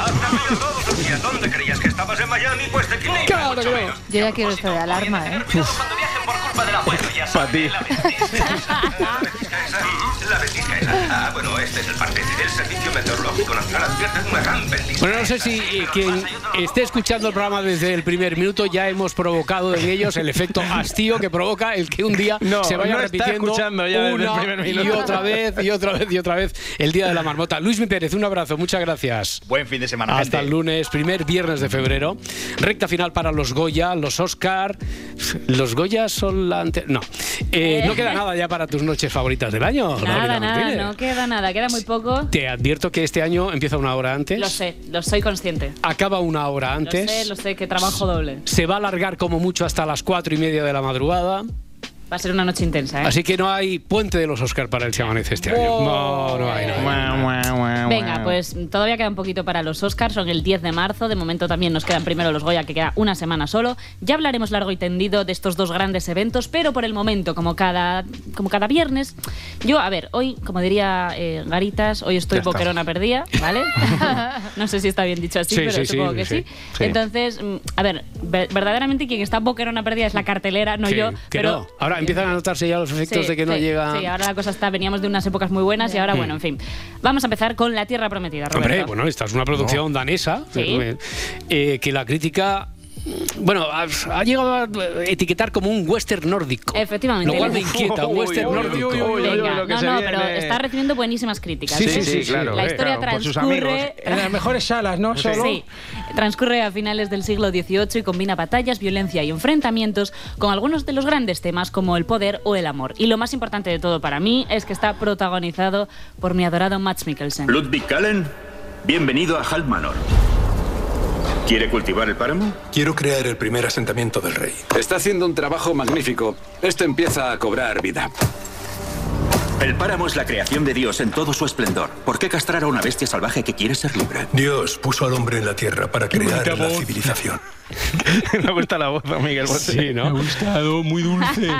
Días. ¿Dónde creías que estabas en Miami? Pues te equilibras Claro menos. Yo ya quiero esto de alarma, ¿eh? Cuidado cuando viajen por culpa del abuelo, ya Pa' ti. saben, la ventisca esa. La ventisca esa. Ah, bueno, este es el parte. El Servicio Meteorológico Nacional advierte de una gran ventisca. Bueno, no sé si eh, quien esté escuchando el programa desde el primer minuto ya hemos provocado en ellos el efecto hastío que provoca el que un día No, se vaya no repitiendo escuchando ya desde el una primer y otra vez y otra vez y otra vez el día de la marmota. Luis Mi Pérez, un abrazo, muchas gracias. Buen fin de semana. Hasta gente. el lunes, primer viernes de febrero. Recta final para los Goya, los Oscar. ¿Los Goya son la ante- No. Eh, no queda nada ya para tus noches favoritas del año. Nada, no queda nada, queda muy poco. Te advierto que este año empieza una hora antes. Lo sé, lo soy consciente. Acaba una hora Lo antes. sé, lo sé, que trabajo doble. Se va a alargar como mucho hasta las cuatro y media de la madrugada. Va a ser una noche intensa, ¿eh? Así que no hay puente de los Oscar para el Se Amanece este año. No, no hay. No hay. Venga, pues todavía queda un poquito para los Oscars, son el 10 de marzo, de momento también nos quedan primero los Goya, que queda una semana solo. Ya hablaremos largo y tendido de estos dos grandes eventos, pero por el momento, como cada, como cada viernes, yo, a ver, hoy, como diría eh, Garitas, hoy estoy boquerona perdida, ¿vale? no sé si está bien dicho así, Sí, pero sí, supongo sí, que sí. sí. Sí. Entonces, mm, a ver, ver- verdaderamente quien está boquerona perdida es la cartelera, no yo. que pero no. Ahora empiezan a notarse ya los efectos Sí, de que no sí, llega. Sí, ahora la cosa está, veníamos de unas épocas muy buenas y ahora, Mm. bueno, en fin. Vamos a empezar con La Tierra Prometida, Roberto. Hombre, bueno, esta es una producción danesa Sí. eh, que la crítica. Bueno, ha, ha llegado a etiquetar como un western nórdico. Efectivamente. Lo cual me inquieta, un western nórdico. no, no, pero está recibiendo buenísimas críticas. Sí, sí, sí, sí, claro, La eh, historia claro, transcurre. En las mejores salas, ¿no? Solo. Sí, transcurre a finales del siglo XVIII y combina batallas, violencia y enfrentamientos con algunos de los grandes temas como el poder o el amor. Y lo más importante de todo para mí es que está protagonizado por mi adorado Max Mikkelsen. Ludwig Kallen, bienvenido a Halt Manor. ¿Quiere cultivar el páramo? Quiero crear el primer asentamiento del rey. Está haciendo un trabajo magnífico. Esto empieza a cobrar vida. El páramo es la creación de Dios en todo su esplendor. ¿Por qué castrar a una bestia salvaje que quiere ser libre? Dios puso al hombre en la tierra para crear la voz. civilización. Me gusta la voz, a Miguel Bosé. Sí, ¿no? Me ha gustado, muy dulce.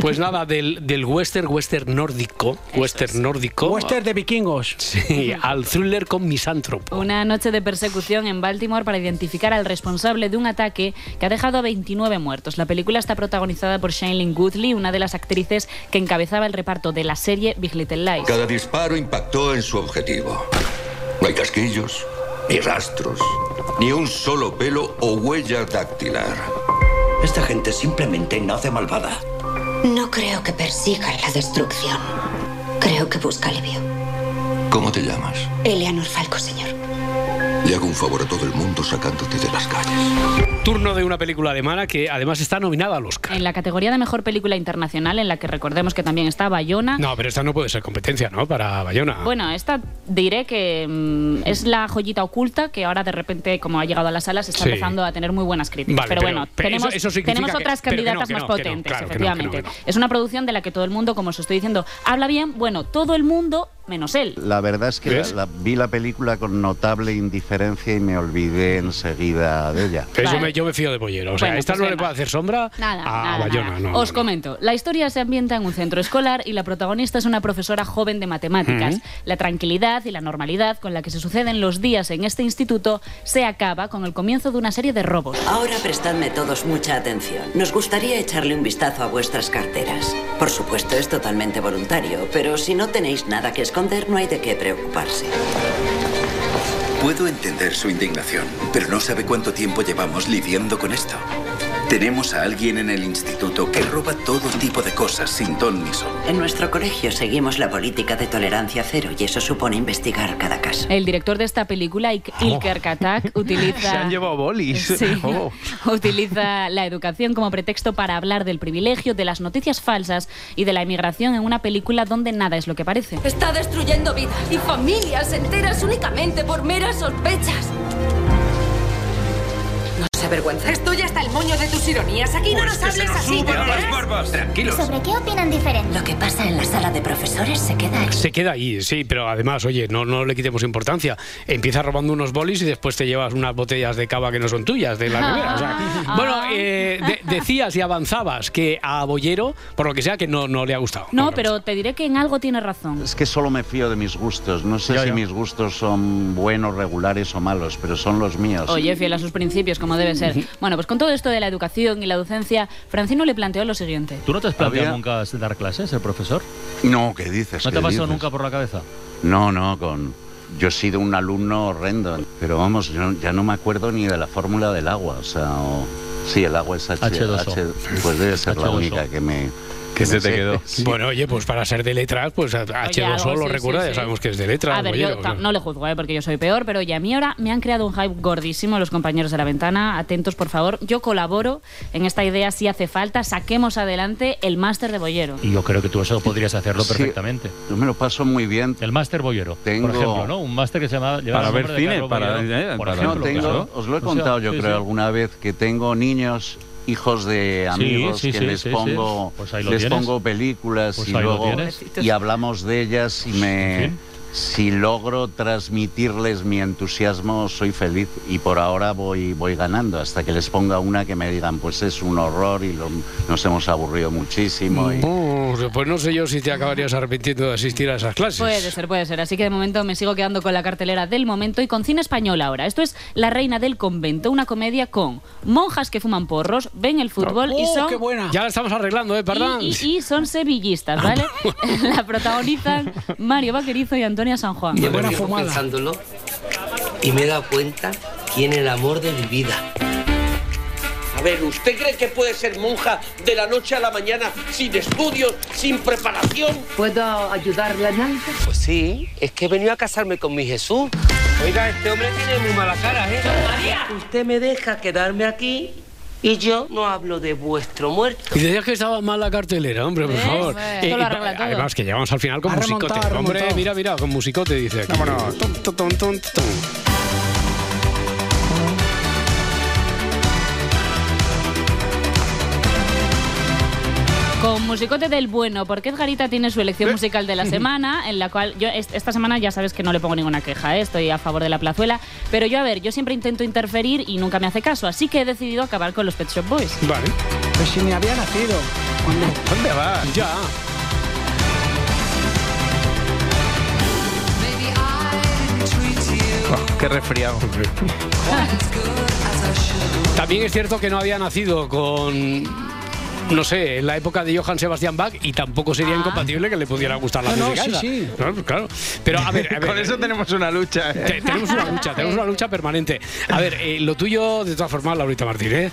Pues nada, del, del western, western nórdico, western nórdico. Western de vikingos. Sí, al thriller con misántropo. Una noche de persecución en Baltimore para identificar al responsable de un ataque que ha dejado a 29 muertos. La película está protagonizada por Shailene Woodley, una de las actrices que encabezaba el reparto de la serie Big Little Lies. Cada disparo impactó en su objetivo. No hay casquillos, ni rastros, ni un solo pelo o huella dactilar. Esta gente simplemente nace malvada. No creo que persigan la destrucción. Creo que busca alivio. ¿Cómo te llamas? Eleanor Falco, señor. Le hago un favor a todo el mundo sacándote de las calles. Turno de una película alemana que además está nominada al Oscar. En la categoría de mejor película internacional, en la que recordemos que también está Bayona. No, pero esta no puede ser competencia, ¿no? Para Bayona. Bueno, esta diré que mm, es la joyita oculta que ahora de repente, como ha llegado a las salas, está Sí. empezando a tener muy buenas críticas. Vale, pero, pero- bueno, pero tenemos, eso- eso significa tenemos que- otras que candidatas que más no, que no, potentes, claro, que no, que no, efectivamente. que no. Es una producción de la que todo el mundo, como os estoy diciendo, habla bien, bueno, todo el mundo menos él. La verdad es que la- la- vi la película con notable indiferencia y me olvidé enseguida de ella. Pero yo, Vale. me, yo me fío de Pollero. O sea, Bueno, esta pues no le venga. puede hacer sombra Nada, a nada, Bayona. nada. No, Os no, no. comento, la historia se ambienta en un centro escolar y la protagonista es una profesora joven de matemáticas. La tranquilidad y la normalidad con la que se suceden los días en este instituto se acaba con el comienzo de una serie de robos. Ahora prestadme todos mucha atención. Nos gustaría echarle un vistazo a vuestras carteras. Por supuesto, es totalmente voluntario, pero si no tenéis nada que esconder, no hay de qué preocuparse. Puedo entender su indignación, pero no sabe cuánto tiempo llevamos lidiando con esto. Tenemos a alguien en el instituto que roba todo tipo de cosas sin ton ni son. En nuestro colegio seguimos la política de tolerancia cero y eso supone investigar cada caso. El director de esta película, Ik- Ilker Katak, utiliza... Se han llevado bolis. Sí. Oh. Utiliza la educación como pretexto para hablar del privilegio, de las noticias falsas y de la emigración en una película donde nada es lo que parece. Está destruyendo vidas y familias enteras únicamente por meras sospechas. No se avergüenza. Estoy hasta el moño de tus ironías. Aquí no nos hables así, ¿te enteras? Tranquilos. ¿Sobre qué opinan diferente? Lo que pasa en la sala de profesores se queda ahí. Se queda ahí, sí, pero además, oye, no, no le quitemos importancia. Empieza robando unos bolis y después te llevas unas botellas de cava que no son tuyas, de la nevera. o sea, bueno, eh, de- decías y avanzabas que a Bollero, por lo que sea, que no, no le ha gustado. No, pero te diré que en algo tiene razón. Es que solo me fío de mis gustos. No sé Ya, si ya. mis gustos son buenos, regulares o malos, pero son los míos. Oye, fiel a sus principios, como debe ser. Bueno, pues con todo esto de la educación y la docencia, Francino le planteó lo siguiente. ¿Tú no te has planteado Había- nunca dar clases, ser profesor? No, ¿qué dices? ¿No ¿Qué te ha pasado nunca por la cabeza? No, no, con... Yo he sido un alumno horrendo, pero vamos, yo ya no me acuerdo ni de la fórmula del agua, o sea, o- sí, el agua es H, H2O. H- pues debe ser la H2O. única que me... Que me sé. Sí. Bueno, oye, pues para ser de letras, pues H2O algo, lo sí, recuerda, sí, ya sabemos que es de letras. A ver, yo o sea. no le juzgo, ¿eh? porque yo soy peor, pero oye, a mí ahora me han creado un hype gordísimo los compañeros de la ventana. Atentos, por favor. Yo colaboro en esta idea si hace falta. Saquemos adelante el máster de Bollero. Y yo creo que tú eso podrías hacerlo Sí, perfectamente. Yo me lo paso muy bien. El máster Bollero, Tengo- por ejemplo, ¿no? Un máster que se llama... lleva Para ver cine, Carlos para- Bollero, eh, por para- ejemplo, No, tengo- claro. os lo he O sea, contado yo sí, creo sí. alguna vez que tengo niños hijos de amigos sí, que sí, les sí, sí. pongo Pues les tienes. pongo películas Pues y luego y hablamos de ellas y me En fin. Si logro transmitirles mi entusiasmo soy feliz y por ahora voy voy ganando hasta que les ponga una que me digan pues es un horror y lo- nos hemos aburrido muchísimo y- Uh, pues no sé yo si te acabarías arrepintiendo de asistir a esas clases. Puede ser, puede ser. Así que de momento me sigo quedando con la cartelera del momento y con cine español ahora. Esto es La Reina del Convento, una comedia con monjas que fuman porros, ven el fútbol y Oh, son. qué buena. Ya la estamos arreglando, ¿eh? Perdón. Y, y- y son sevillistas, ¿vale? la protagonizan Mario Vaquerizo y Antonia San Juan. Yo me fijo pensándolo y me he dado cuenta quién es el amor de mi vida. A ver, ¿usted cree que puede ser monja de la noche a la mañana sin estudios, sin preparación? ¿Puedo ayudarle en algo? Pues sí, es que he venido a casarme con mi Jesús. Oiga, este hombre tiene muy mala cara, ¿eh? Usted me deja quedarme aquí y yo no hablo de vuestro muerto. Y decías que estaba mal la cartelera, hombre, por favor. Eh, y- además que llegamos al final con Ha musicote. hombre, remontado. mira, mira, con musicote dice aquí. Vámonos. Tum, tum, tum, Con musicote del bueno, porque Edgarita tiene su elección musical de la semana, en la cual yo est- esta semana ya sabes que no le pongo ninguna queja, ¿eh? estoy a favor de la plazuela, pero yo a ver, yo siempre intento interferir y nunca me hace caso, así que he decidido acabar con los Pet Shop Boys. Vale. Pues si ni había nacido. ¿Dónde vas? Ya. Oh, qué resfriado. También es cierto que no había nacido con. No sé, en la época de Johann Sebastian Bach y tampoco sería incompatible que le pudiera gustar la Ah, no, música. sí, esa. sí. Claro, claro. Pero a ver, a ver, Con eso tenemos una lucha. Te- tenemos una lucha, tenemos una lucha permanente. A ver, eh, lo tuyo, de todas formas, Laurita Martínez,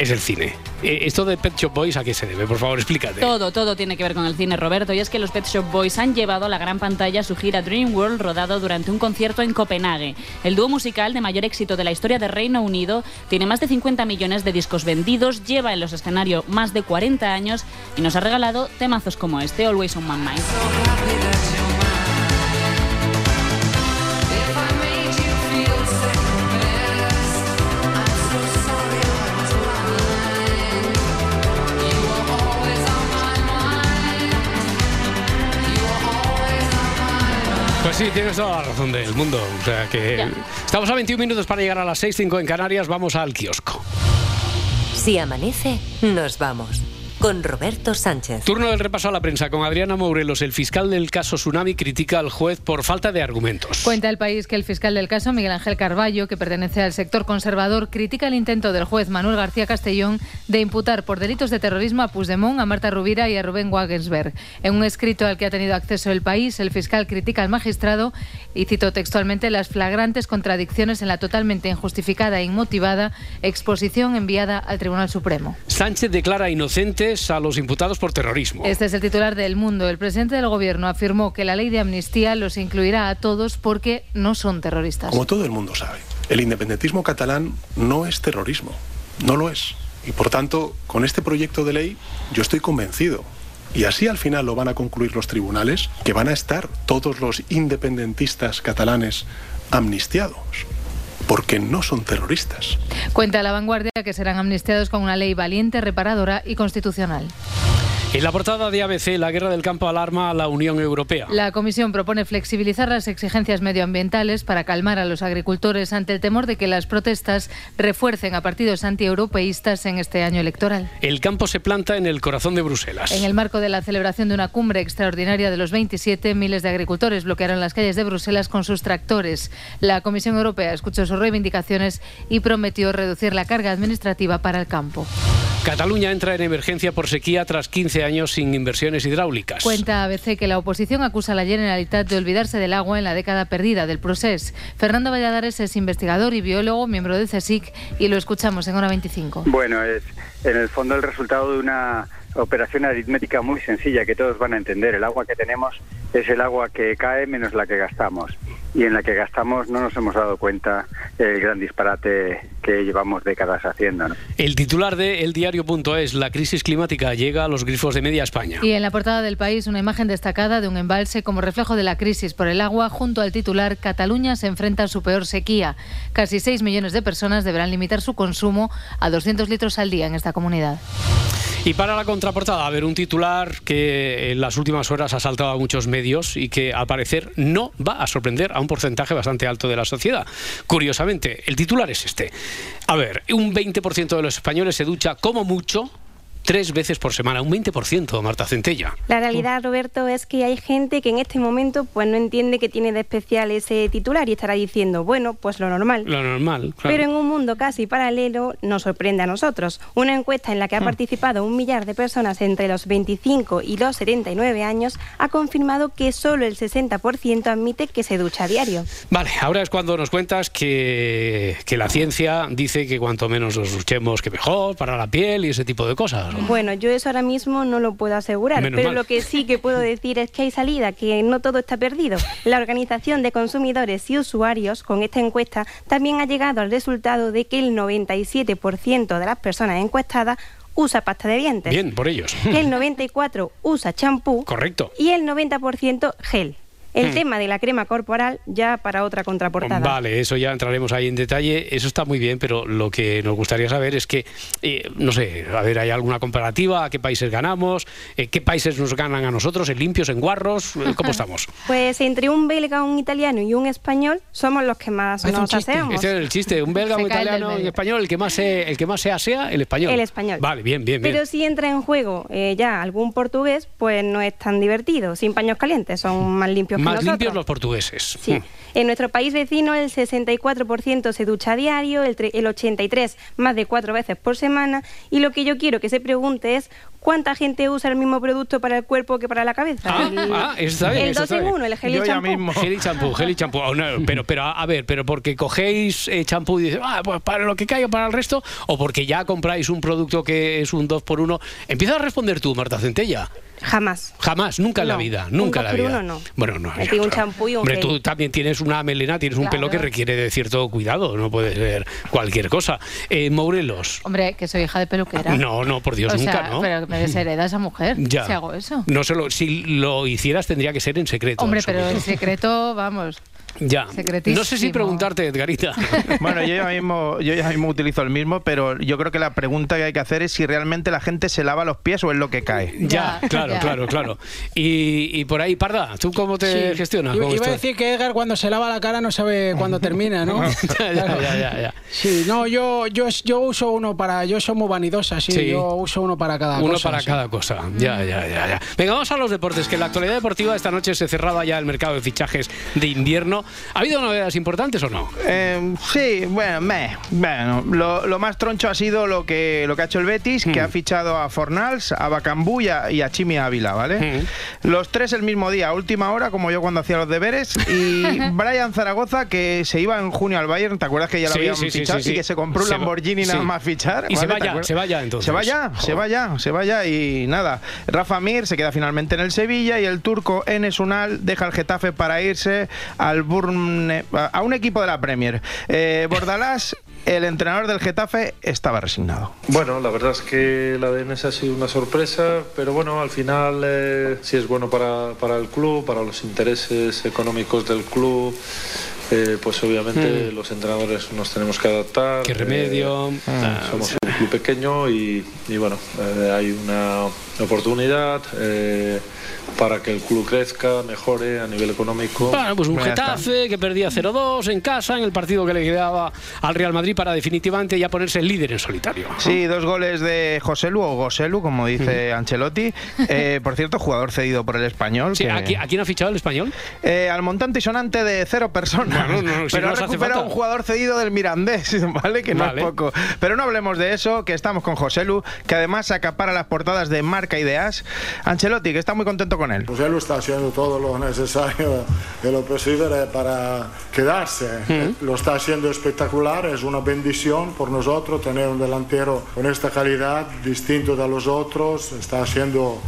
es el cine. Eh, esto de Pet Shop Boys, ¿a qué se debe? Por favor, explícate. Todo, todo tiene que ver con el cine, Roberto. Y es que los Pet Shop Boys han llevado a la gran pantalla su gira Dream World rodado durante un concierto en Copenhague. El dúo musical de mayor éxito de la historia de Reino Unido tiene más de 50 millones de discos vendidos, lleva en los escenarios más de 40 años y nos ha regalado temazos como este, Always on My Mind. Sí, tienes toda la razón del mundo. O sea que Ya. estamos a 21 minutos para llegar a las 6.05 en Canarias. Vamos al kiosco. Si amanece, nos vamos. Con Roberto Sánchez. Turno del repaso a la prensa con Adriana Mourelos. El fiscal del caso Tsunami critica al juez por falta de argumentos. Cuenta el país que el fiscal del caso, Miguel Ángel Carballo, que pertenece al sector conservador, critica el intento del juez Manuel García Castellón de imputar por delitos de terrorismo a Puigdemont, a Marta Rubira y a Rubén Wagensberg. En un escrito al que ha tenido acceso el país, el fiscal critica al magistrado y citó textualmente las flagrantes contradicciones en la totalmente injustificada e inmotivada exposición enviada al Tribunal Supremo. Sánchez declara a los imputados por terrorismo. Este es el titular del Mundo. El presidente del Gobierno afirmó que la ley de amnistía los incluirá a todos porque no son terroristas. Como todo el mundo sabe, el independentismo catalán no es terrorismo, no lo es. Y por tanto, con este proyecto de ley yo estoy convencido, y así al final lo van a concluir los tribunales, que van a estar todos los independentistas catalanes amnistiados, porque no son terroristas. Cuenta la vanguardia que serán amnistiados con una ley valiente, reparadora y constitucional. En la portada de ABC, la guerra del campo alarma a la Unión Europea. La Comisión propone flexibilizar las exigencias medioambientales para calmar a los agricultores ante el temor de que las protestas refuercen a partidos antieuropeístas en este año electoral. El campo se planta en el corazón de Bruselas. En el marco de la celebración de una cumbre extraordinaria de los 27, miles de agricultores bloquearon las calles de Bruselas con sus tractores. La Comisión Europea escuchó sus reivindicaciones y prometió reducir la carga administrativa para el campo. Cataluña entra en emergencia por sequía tras 15 años sin inversiones hidráulicas. Cuenta ABC que la oposición acusa a la Generalitat de olvidarse del agua en la década perdida del procés. Fernando Valladares es investigador y biólogo, miembro de CSIC, y lo escuchamos en hora 25. Bueno, es en el fondo el resultado de una operación aritmética muy sencilla que todos van a entender. El agua que tenemos es el agua que cae menos la que gastamos. Y en la que gastamos no nos hemos dado cuenta el gran disparate que llevamos décadas haciendo. ¿no? El titular de eldiario.es, la crisis climática llega a los grifos de media España. Y en la portada del país, una imagen destacada de un embalse como reflejo de la crisis por el agua, junto al titular Cataluña se enfrenta a su peor sequía. Casi 6 millones de personas deberán limitar su consumo a 200 litros al día en esta comunidad. Y para la contraportada, a ver, un titular que en las últimas horas ha saltado a muchos medios y que al parecer no va a sorprender a un porcentaje bastante alto de la sociedad. Curiosamente, el titular es este. A ver, un 20% de los españoles se ducha como mucho tres veces por semana, un 20%, Marta Centella. La realidad, Roberto, es que hay gente que en este momento pues no entiende que tiene de especial ese titular y estará diciendo, bueno, pues lo normal. Lo normal, claro. Pero en un mundo casi paralelo nos sorprende a nosotros. Una encuesta en la que ha Hmm. participado un millar de personas entre los 25 y los 79 años ha confirmado que solo el 60% admite que se ducha a diario. Vale, ahora es cuando nos cuentas que, que la ciencia dice que cuanto menos nos duchemos que mejor para la piel y ese tipo de cosas. ¿No? Bueno, yo eso ahora mismo no lo puedo asegurar, Menos pero mal. lo que sí que puedo decir es que hay salida, que no todo está perdido. La Organización de Consumidores y Usuarios, con esta encuesta, también ha llegado al resultado de que el 97% de las personas encuestadas usa pasta de dientes, Bien, por ellos. que el 94% usa champú Correcto. y el 90% gel. El Hmm. tema de la crema corporal ya para otra contraportada. Vale, eso ya entraremos ahí en detalle. Eso está muy bien, pero lo que nos gustaría saber es que, eh, no sé, a ver, ¿hay alguna comparativa? ¿A qué países ganamos? Eh, ¿Qué países nos ganan a nosotros? ¿En limpios, en guarros? Eh, ¿Cómo estamos? Pues entre un belga, un italiano y un español somos los que más nos aseamos. Este es el chiste. Un belga, un italiano, un medio. español, el que más se, el que más se asea, el español. El español. Vale, bien, bien, bien. Pero si entra en juego eh, ya algún portugués, pues no es tan divertido. Sin paños calientes, son más limpios que Más nosotros. limpios los portugueses. Sí. Mm. En nuestro país vecino el 64% se ducha a diario, el, tre- el 83% más de cuatro veces por semana y lo que yo quiero que se pregunte es ¿cuánta gente usa el mismo producto para el cuerpo que para la cabeza? Ah, el, ah, está bien, el eso dos está en bien. uno, el gel y el champú. Gel y champú, gel y champú. Oh, no, pero, pero a a ver, pero porque cogéis eh, champú y dices, ah, pues para lo que caiga para el resto, o porque ya compráis un producto que es un 2 por 1 Empieza a responder tú, Marta Centella. Jamás. Jamás, nunca en la vida, un nunca en la por vida. uno no. Bueno, no. Me pido un champú y un Hombre, gel. tú también tienes una melena, tienes un pelo que requiere de cierto cuidado, no puede ser cualquier cosa. Eh, Morelos. Hombre, que soy hija de peluquera. No, no, por Dios, o nunca, sea, ¿no? pero me deshereda esa mujer Ya. si hago eso. No se lo- si lo hicieras tendría que ser en secreto. Hombre, pero en secreto, vamos. Ya. No sé si preguntarte, Edgarita. Bueno, yo ya, mismo, yo ya mismo utilizo el mismo, pero yo creo que la pregunta que hay que hacer es si realmente la gente se lava los pies o es lo que cae. Ya, claro, claro, claro. Y, y por ahí, Parda, ¿tú cómo te Sí. gestionas? Iba, con iba a decir que Edgar cuando se lava la cara no sabe cuándo termina, ¿no? ya, ya, ya, ya, ya. Sí, no, yo, yo, yo uso uno para. Yo soy muy vanidosa, sí. Sí. Yo uso uno para cada Uno cosa. para sí. cada cosa. Ya, ya, ya, ya. Venga, vamos a los deportes, que en la actualidad deportiva esta noche se cerraba ya el mercado de fichajes de invierno. ¿Ha habido novedades importantes o no? Eh, sí, bueno, meh, bueno lo, lo más troncho ha sido lo que, lo que ha hecho el Betis, Hmm. que ha fichado a Fornals, a Bacambú y a, y a Chimi Ávila, ¿vale? Hmm. Los tres el mismo día, a última hora, como yo cuando hacía los deberes, y Brian Zaragoza, que se iba en junio al Bayern, ¿te acuerdas que ya lo Sí, habían sí, fichado? sí. Y que se compró un Se Lamborghini nada más fichar. Y se ¿vale? va ¿Te ya, acuerdas? se va ya, entonces. Se va ya, se va ya, se va ya y nada. Rafa Mir se queda finalmente en el Sevilla y el turco Enes Unal deja el Getafe para irse al Burne, a un equipo de la Premier. Eh, Bordalás, el entrenador del Getafe, estaba resignado. Bueno, la verdad es que la de ha sido una sorpresa, pero bueno, al final eh, sí es bueno para, para el club, para los intereses económicos del club. Eh, pues obviamente Mm. los entrenadores nos tenemos que adaptar. Qué remedio. eh, Ah, somos un club pequeño y, y bueno, eh, hay una oportunidad eh, para que el club crezca, mejore a nivel económico. Bueno, pues un está. Getafe que perdía 0-2 en casa, en el partido que le quedaba al Real Madrid para definitivamente ya ponerse líder en solitario. Sí, dos goles de Joselu o Goselu, como dice Ancelotti. Eh, por cierto, jugador cedido por el español. Sí, que- ¿a, qui- a quién ha fichado el español? Eh, al montante y sonante de cero personas. Bueno, no, si pero no falta. un jugador cedido del Mirandés, ¿vale? Que no Vale. es poco. Pero no hablemos de eso, que estamos con Joselu, que además acapara las portadas de Marca y de As. Ancelotti, que está muy contento con él. José lo está haciendo todo lo necesario y lo posible para quedarse. Eh, Lo está haciendo espectacular, es una bendición por nosotros tener un delantero con esta calidad, distinto de los otros. Está haciendo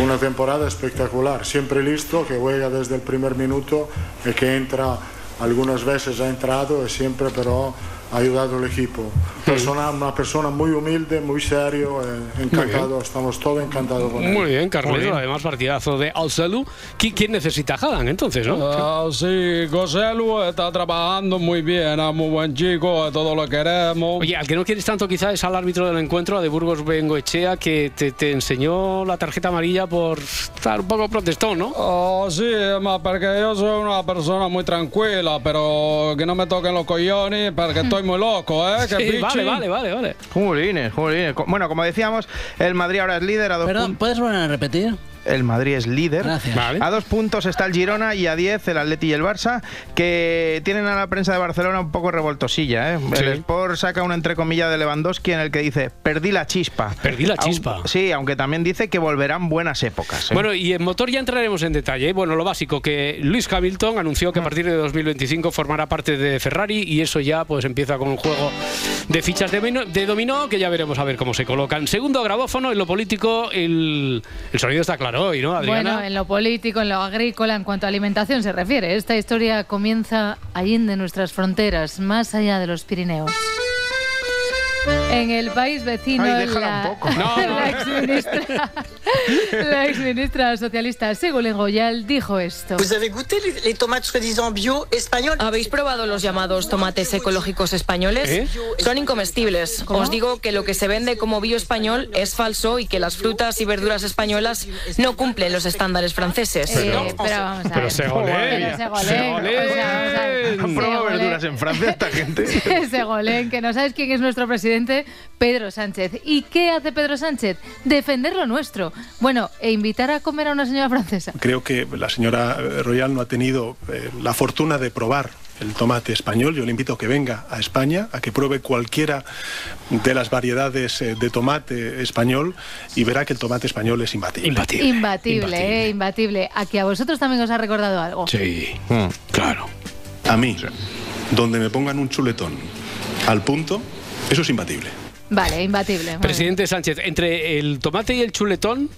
una temporada espectacular, siempre listo, que juega desde el primer minuto y que entra, algunas veces ha entrado siempre pero ha ayudado al equipo. Persona, una persona muy humilde, muy serio, eh, encantado, estamos todos encantados con él. Muy bien, Carlos. Muy bien. Además, partidazo de Alcelu. ¿Qui- ¿Quién necesita a Haaland entonces, no? Ah, sí, Goselu está trabajando muy bien, es muy buen chico, todo lo queremos. Oye, al que no quieres tanto quizá es al árbitro del encuentro, a de Burgos Bengoechea, que te, te enseñó la tarjeta amarilla por estar un poco protestón, ¿no? Oh, sí, ma porque yo soy una persona muy tranquila, pero que no me toquen los cojones porque estoy muy loco, ¿eh? Que Sí, vale, vale, vale, vale. Jolines, jolines. Co- Bueno, como decíamos, el Madrid ahora es líder a dos Perdón. ¿puedes volver a repetir? El Madrid es líder. Vale. A dos puntos está el Girona y a diez el Atleti y el Barça, que tienen a la prensa de Barcelona un poco revoltosilla. ¿eh? Sí. El Sport saca una entrecomilla de Lewandowski en el que dice, perdí la chispa. Perdí la Aun- chispa. sí, aunque también dice que volverán buenas épocas. ¿eh? Bueno, y en motor ya entraremos en detalle. ¿eh? Bueno, lo básico, que Luis Hamilton anunció que a partir de 2025 formará parte de Ferrari y eso ya pues empieza con un juego de fichas de, dominó- de dominó que ya veremos a ver cómo se colocan. Segundo grabófono, en lo político el, el sonido está claro ¿no, Adriana? Bueno, en lo político, en lo agrícola, en cuanto a alimentación se refiere, esta historia comienza allende nuestras fronteras, más allá de los Pirineos. En el país vecino, Ay, déjala la, un poco. No, no. la exministra, la exministra socialista Ségolène Royal dijo esto. ¿Vous avez goûté les, les tomates soi-disant bio españoles ¿Habéis probado los llamados tomates ecológicos españoles? ¿Eh? Son incomestibles. Os digo que lo que se vende como bio español es falso y que las frutas y verduras españolas no cumplen los estándares franceses. Eh, pero vamos a Pero ver. Ségolène. Pero Ségolène. ¿Han probado verduras en Francia esta gente? Ségolène, que no sabes quién es nuestro presidente, hace Pedro Sánchez. ¿Y qué hace Pedro Sánchez? Defender lo nuestro. Bueno, e invitar a comer a una señora francesa. Creo que la señora eh, Royal no ha tenido eh, la fortuna de probar el tomate español. Yo le invito a que venga a España, a que pruebe cualquiera de las variedades eh, de tomate español y verá que el tomate español es imbatible. Imbatible, eh, imbatible. ¿A que a vosotros también os ha recordado algo? Sí, claro. A mí, donde me pongan un chuletón al punto, eso es imbatible. Vale, imbatible. bien. Presidente Sánchez, entre el tomate y el chuletón,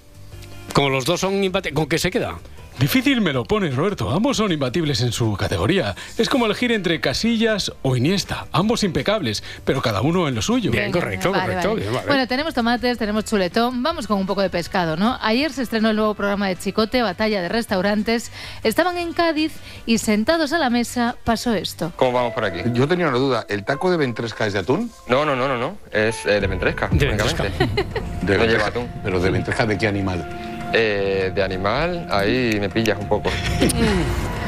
como los dos son imbatibles, ¿con qué se queda? Difícil me lo pones, Roberto. Ambos son imbatibles en su categoría. Es como elegir entre Casillas o Iniesta. Ambos impecables, pero cada uno en lo suyo. Bien, correcto, Vale, correcto. vale. bien, vale. Bueno, tenemos tomates, tenemos chuletón, vamos con un poco de pescado, ¿no? Ayer se estrenó el nuevo programa de Chicote, Batalla de Restaurantes. Estaban en Cádiz y sentados a la mesa pasó esto. ¿Cómo vamos por aquí? Yo tenía una duda. ¿El taco de ventresca es de atún? No, no, no, no, no. Es eh, de ventresca. De únicamente. De no ventresca. lleva atún. ¿Pero de ventresca de qué animal? Eh, de animal, ahí me pillas un poco.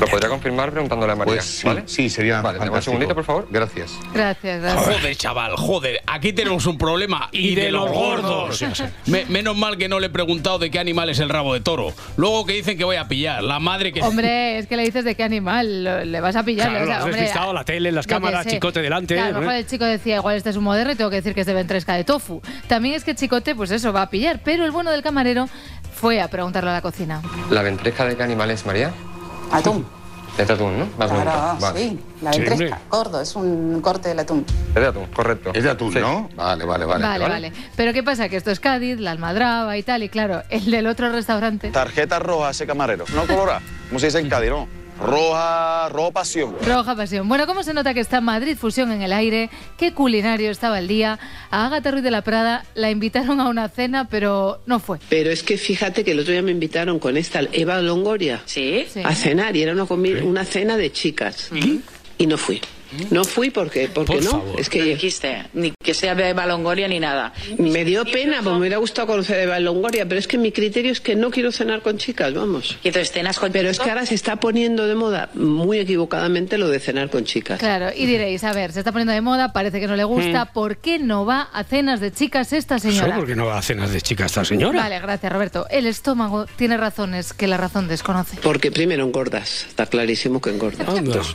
¿Lo podría confirmar preguntándole a María? Pues sí, ¿vale? sí, sería Vale, dame un fantástico. segundito, por favor. Gracias. Gracias, gracias. Joder, chaval, joder. Aquí tenemos un problema. Y de los gordos. Me- menos mal que no le he preguntado de qué animal es el rabo de toro. Luego que dicen que voy a pillar. La madre que. Hombre, es que le dices de qué animal lo- le vas a pillar. Claro, o sea, lo has hombre, despistado, la tele, las yo qué cámaras, sé. chicote delante. Que a lo ¿eh? mejor el chico decía, igual este es un moderno y tengo que decir que es de ventresca de tofu. También es que Chicote, pues eso, va a pillar. Pero el bueno del camarero fue a preguntarle a la cocina. ¿La ventresca de qué animal es, María? Atún. Es de atún, ¿no? Claro. Vale. sí. La ventresca. Gordo, es un corte del atún. Es de atún, correcto. Es de atún, ¿no? Vale, vale, Vale, vale, Pero ¿qué pasa? Que esto es Cádiz, la almadraba y tal. Y claro, el del otro restaurante. Tarjeta roja ese camarero. No colorada. Como se dice en Cádiz, ¿no? Roja, rojo pasión. Roja pasión. Bueno, ¿cómo se nota que está Madrid Fusión en el aire? ¿Qué culinario estaba el día? A Ágata Ruiz de la Prada la invitaron a una cena, pero no fue. Pero es que fíjate que el otro día me invitaron con esta Eva Longoria a cenar y era una, comi- una cena de chicas. Y no fui. No fui porque, porque no. Es que dijiste, ni que sea Eva Longoria ni nada. me dio pena, porque me hubiera gustado conocer a Eva Longoria, pero es que mi criterio es que no quiero cenar con chicas, vamos. Y entonces cenas con Pero es que ahora se está poniendo de moda, muy equivocadamente, lo de cenar con chicas. Claro, y diréis, a ver, se está poniendo de moda, parece que no le gusta. ¿Por qué no va a cenas de chicas esta señora? porque no va a cenas de chica esta señora. Vale, gracias, Roberto. El estómago tiene razones que la razón desconoce. Porque primero engordas, está clarísimo que engordas.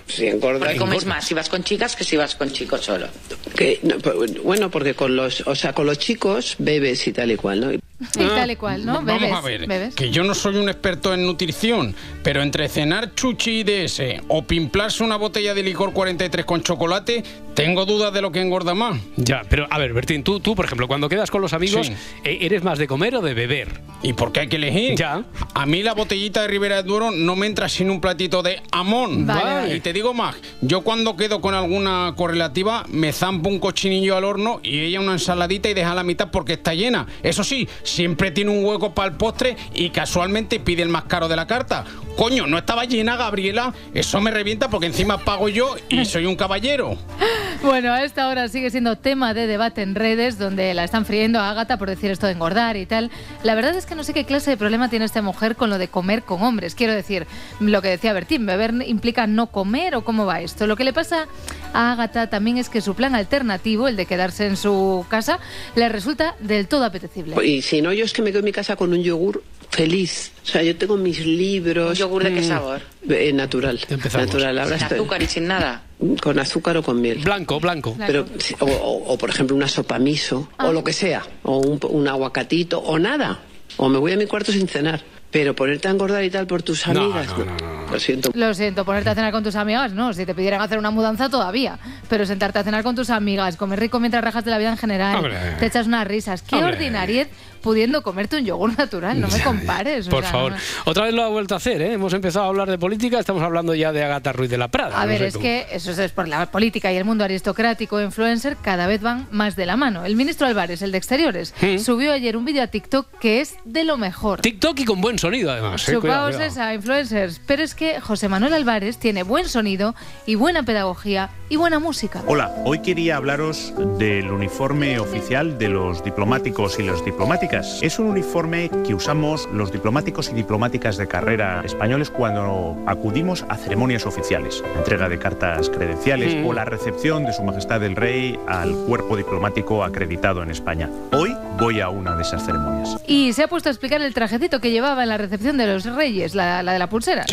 Si engordas, Porque comes engordas. más si vas con chicas que si vas con chicos solo. Que, no, pues, bueno, porque con los, o sea, con los chicos bebes y tal y cual, ¿no? Y tal y cual, ¿no? Vamos Bebes, a ver, bebes. que yo no soy un experto en nutrición, pero entre cenar chuchi de ese o pimplarse una botella de licor 43 con chocolate, tengo dudas de lo que engorda más. Ya, pero a ver, Bertín, tú, tú, por ejemplo, cuando quedas con los amigos, Sí. eh, ¿eres más de comer o de beber? ¿Y por qué hay que elegir? Ya. A mí la botellita de Ribera del Duero no me entra sin un platito de amón. Vale, vale. Y te digo más, yo cuando quedo con alguna correlativa me zampo un cochinillo al horno y ella una ensaladita y deja la mitad porque está llena. Eso sí, siempre tiene un hueco para el postre y casualmente pide el más caro de la carta. Coño, no estaba llena, Gabriela. Eso me revienta porque encima pago yo y soy un caballero. Bueno, a esta hora sigue siendo tema de debate en redes, donde la están friendo a Ágata por decir esto de engordar y tal. La verdad es que no sé qué clase de problema tiene esta mujer con lo de comer con hombres. Quiero decir, lo que decía Bertín, beber implica no comer o cómo va esto. Lo que le pasa a Ágata también es que su plan alternativo, el de quedarse en su casa, le resulta del todo apetecible. Y si no, yo es que me quedo en mi casa con un yogur feliz. O sea, yo tengo mis libros. ¿Un yogur de qué Mm. sabor? Eh, natural. Natural. Ahora Sin estoy- azúcar y sin nada. Con azúcar o con miel. Blanco, blanco. Pero, o, o- o, por ejemplo, una sopa miso, Ah. o lo que sea, o un, un aguacatito, o nada. O me voy a mi cuarto sin cenar. Pero ponerte a engordar y tal por tus No, amigas. no, no, no, Lo siento. Lo siento, ponerte a cenar con tus amigas, no. Si te pidieran hacer una mudanza todavía. Pero sentarte a cenar con tus amigas, comer rico mientras rajas de la vida en general, Hombre. te echas unas risas. Qué Hombre. ordinariez pudiendo comerte un yogur natural. No me compares. o Por sea, favor. no- Otra vez lo ha vuelto a hacer, ¿eh? Hemos empezado a hablar de política, estamos hablando ya de Agata Ruiz de la Prada. A No ver, sé es cómo. que eso es por la política y el mundo aristocrático e influencer cada vez van más de la mano. El ministro Álvarez, el de Exteriores, subió ayer un vídeo a TikTok que es de lo mejor. TikTok y con buen sonido, además. ¿eh? Cuidado, cuidado. esa, influencers. Pero es que José Manuel Álvarez tiene buen sonido y buena pedagogía y buena música. Hola, hoy quería hablaros del uniforme oficial de los diplomáticos y las diplomáticas. Es un uniforme que usamos los diplomáticos y diplomáticas de carrera españoles cuando acudimos a ceremonias oficiales, la entrega de cartas credenciales Mm. o la recepción de Su Majestad el Rey al cuerpo diplomático acreditado en España. Hoy voy a una de esas ceremonias. Y se ha puesto a explicar el trajecito que llevaba en la recepción de los reyes, la, la de la pulsera.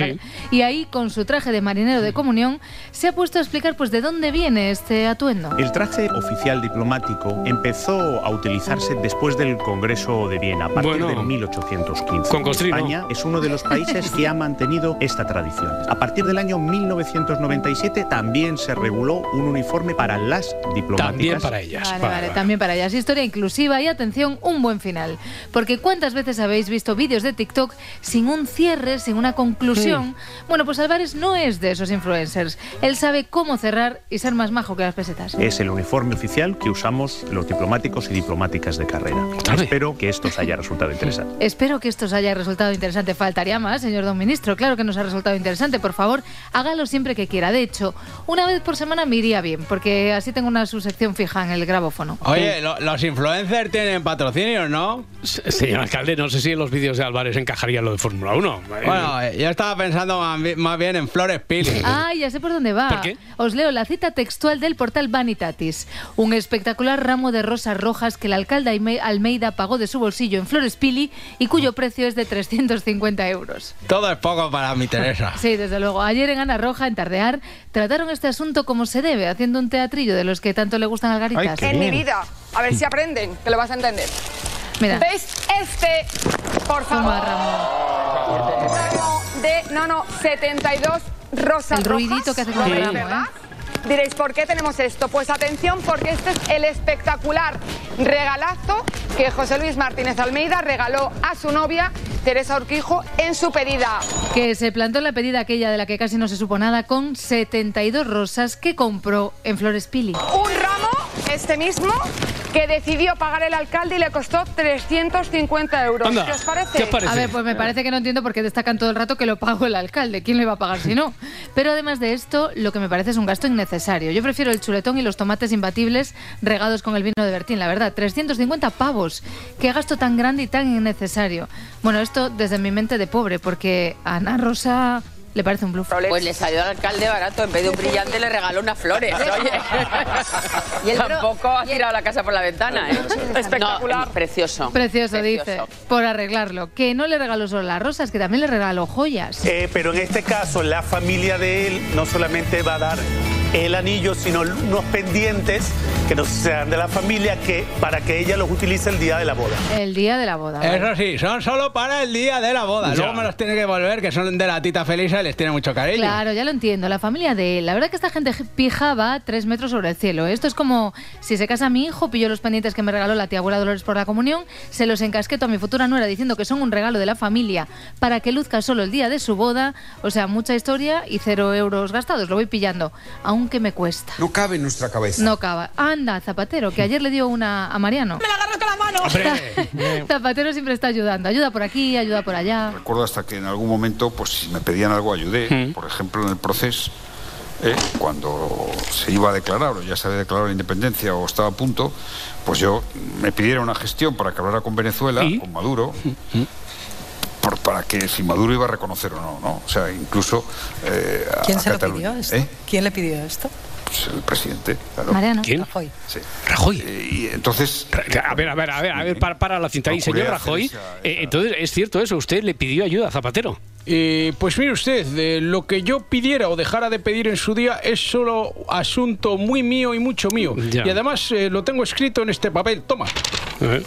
Y ahí, con su traje de marinero de comunión, se ha puesto a explicar pues de dónde viene este atuendo. El traje oficial diplomático empezó a utilizarse después del Congreso de Viena, a partir Bueno. de 1815. Con Costrino. España es uno de los países que ha mantenido esta tradición. A partir del año 1997 también se reguló un uniforme para las diplomáticas. También para ellas. Vale, vale, también para ellas. Historia inclusiva y atención, un buen final. Porque ¿cuántas veces habéis visto vídeos de TikTok sin un cierre, sin una conclusión? Bueno, pues Álvarez no es de esos influencers. Él sabe cómo cerrar y ser más majo que las pesetas. Es el uniforme oficial que usamos los diplomáticos y diplomáticas de carrera. Espero que esto os haya resultado interesante. Espero que esto os haya resultado interesante. Faltaría más, señor don ministro. Claro que nos ha resultado interesante. Por favor, hágalo siempre que quiera. De hecho, una vez por semana me iría bien, porque así tengo una subsección fija en el grabófono. Oye, lo- los influencers tienen patrocinios, ¿no? Señor alcalde, no sé si en los vídeos de Álvarez encajaría lo de Fórmula 1. Bueno, eh, yo estaba pensando más bi- más bien en Flores Pili. Ah, ya sé por dónde va. ¿Por qué? Os leo la cita textual del portal Vanitatis. Un espectacular ramo de rosas rojas que el alcalde Almeida pagó de su bolsillo en Flores Pili y cuyo precio es de 350 euros. Todo es poco para mi Teresa. Sí, desde luego. Ayer en Ana Roja, en Tardear, trataron este asunto como se debe, haciendo un teatrillo de los que tanto le gustan al Garitas. en mi vida. A ver si aprenden, que lo vas a entender. Mira. ¿Veis este? Por favor. Ramo de, no, no, 72 rosas El ruidito rojas. que hace con el ramo, ¿eh? Diréis, ¿por qué tenemos esto? Pues atención, porque este es el espectacular regalazo que José Luis Martínez Almeida regaló a su novia, Teresa Urquijo, en su pedida. Que se plantó en la pedida aquella de la que casi no se supo nada con 72 rosas que compró en Flores Pili. Un ramo, este mismo, que decidió pagar el alcalde y le costó 350 euros. Anda, ¿Qué os parece? ¿qué os parece? A ver, pues me parece que no entiendo por qué destacan todo el rato que lo pagó el alcalde. ¿Quién le va a pagar si no? Pero además de esto, lo que me parece es un gasto innecesario. Yo prefiero el chuletón y los tomates imbatibles regados con el vino de Bertín, la verdad. 350 pavos. Qué gasto tan grande y tan innecesario. Bueno, esto desde mi mente de pobre, porque Ana Rosa le parece un bluff. Pues le salió al alcalde barato, en vez de un brillante le regaló unas flores, oye. y él tampoco ha tirado la casa por la ventana, ¿eh? Espectacular. precioso. Precioso, dice, por arreglarlo. Que no le regaló solo las rosas, que también le regaló joyas. Eh, pero en este caso, la familia de él no solamente va a dar el anillo, sino unos pendientes que no sean de la familia que, para que ella los utilice el día de la boda. El día de la boda. ¿vale? Eso sí, son solo para el día de la boda. Ya. Luego me los tiene que volver, que son de la tita Felisa y les tiene mucho cariño. Claro, ya lo entiendo. La familia de él. La verdad que esta gente pija va tres metros sobre el cielo. Esto es como si se casa mi hijo, pillo los pendientes que me regaló la tía abuela Dolores por la comunión, se los encasqueto a mi futura nuera diciendo que son un regalo de la familia para que luzca solo el día de su boda. O sea, mucha historia y cero euros gastados. Lo voy pillando, aunque me cuesta. No cabe en nuestra cabeza. No cava. Anda, Zapatero, que ayer le dio una a Mariano. ¡Me la agarro con la mano! Zapatero siempre está ayudando. Ayuda por aquí, ayuda por allá. Recuerdo hasta que en algún momento, pues si me pedían algo, ayudé. Por ejemplo, en el proceso, eh, cuando se iba a declarar, o ya se había declarado la independencia o estaba a punto, pues yo me pidieron una gestión para que hablara con Venezuela, con Maduro. Por- para que si Maduro iba a reconocer o no, ¿no? O sea, incluso eh, a- ¿Quién a se lo pidió esto? ¿Eh? ¿Quién le pidió esto? Pues el presidente. claro. Mariano. ¿Quién? Rajoy. Sí. Rajoy. y entonces. A ver, a ver, a ver, a ver, para, para la cinta ahí, señor Rajoy. esa- eh, entonces, ¿es cierto eso? ¿Usted le pidió ayuda a Zapatero? Eh, pues mire usted, eh, lo que yo pidiera o dejara de pedir en su día es solo asunto muy mío y mucho mío. Ya. Y además eh, lo tengo escrito en este papel. Toma. Eh,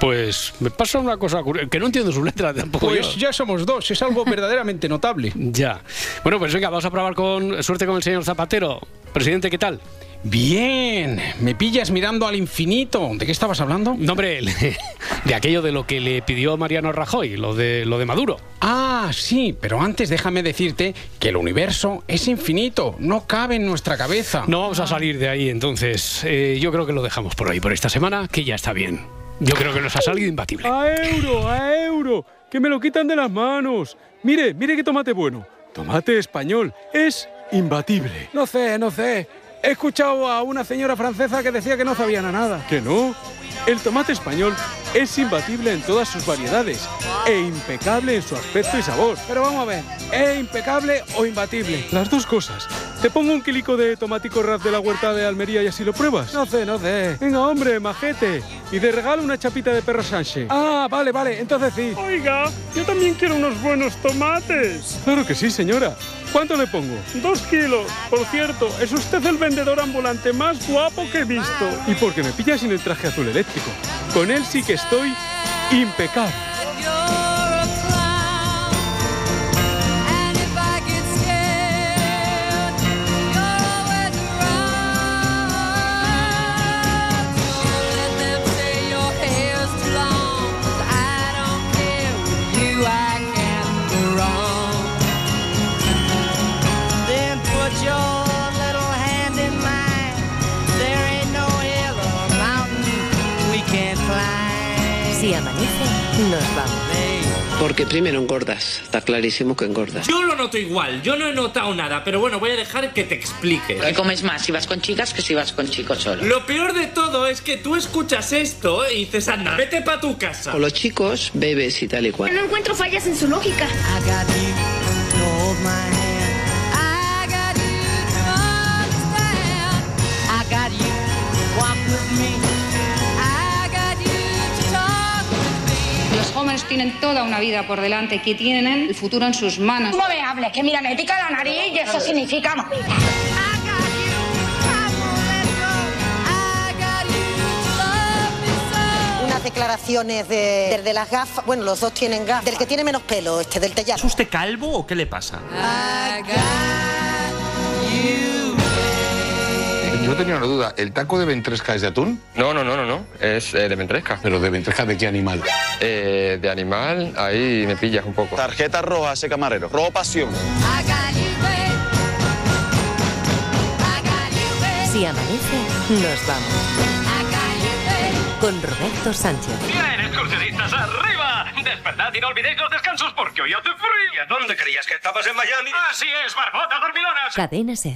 Pues me pasa una cosa curiosa, que no entiendo su letra tampoco Pues yo. ya somos dos, es algo verdaderamente notable. Ya. Bueno, pues venga, vamos a probar con suerte con el señor Zapatero. Presidente, ¿qué tal? Bien, me pillas mirando al infinito. ¿De qué estabas hablando? No, hombre, de aquello de lo que le pidió Mariano Rajoy, lo de, lo de Maduro. Ah, sí, pero antes déjame decirte que el universo es infinito, no cabe en nuestra cabeza. No vamos a salir de ahí, entonces. Eh, yo creo que lo dejamos por hoy, por esta semana, que ya está bien. Yo creo que nos ha salido imbatible. A euro, a euro, que me lo quitan de las manos. Mire, mire qué tomate bueno. tomate español es imbatible. No sé, no sé. He escuchado a una señora francesa que decía que no sabían a nada. ¿Que no? El tomate español es imbatible en todas sus variedades e impecable en su aspecto y sabor. Pero vamos a ver, ¿es impecable o imbatible? Las dos cosas. ¿Te pongo un quilico de tomatico ras de la huerta de Almería y así lo pruebas? No sé, no sé. Venga, hombre, majete. Y de regalo una chapita de perro Sánchez. Ah, vale, vale, entonces sí. Oiga, yo también quiero unos buenos tomates. Claro que sí, señora. ¿Cuánto le pongo? Dos kilos. Por cierto, es usted el vendedor ambulante más guapo que he visto. Y porque me pilla sin el traje azul eléctrico. Con él sí que estoy impecable. Porque primero engordas, está clarísimo que engordas. Yo lo noto igual, yo no he notado nada, pero bueno, voy a dejar que te explique. ¿Qué comes más si vas con chicas que si vas con chicos solo? Lo peor de todo es que tú escuchas esto y dices, anda, vete para tu casa. Con los chicos bebes y tal y cual. No encuentro fallas en su lógica. Los jóvenes tienen toda una vida por delante, que tienen el futuro en sus manos. ¿Cómo me hables? Que mira, me pica la nariz y eso significa. Unas declaraciones de, del de las gafas. Bueno, los dos tienen gafas. Del que tiene menos pelo, este, del tellado. ¿Es usted calvo o qué le pasa? Yo tenía una duda, ¿el taco de ventresca es de atún? No, no, no, no, no. Es eh, de ventresca. ¿Pero de ventresca de qué animal? Eh, de animal, ahí me pillas un poco. Tarjeta roja ese camarero. Rojo pasión. Si amanece, nos vamos. Con Roberto Sánchez. Bien, excursionistas, arriba. Despertad y no olvidéis los descansos porque hoy hace frío. ¿Dónde creías que estabas en Miami? Así es, barbota dormilonas. Cadena Ser.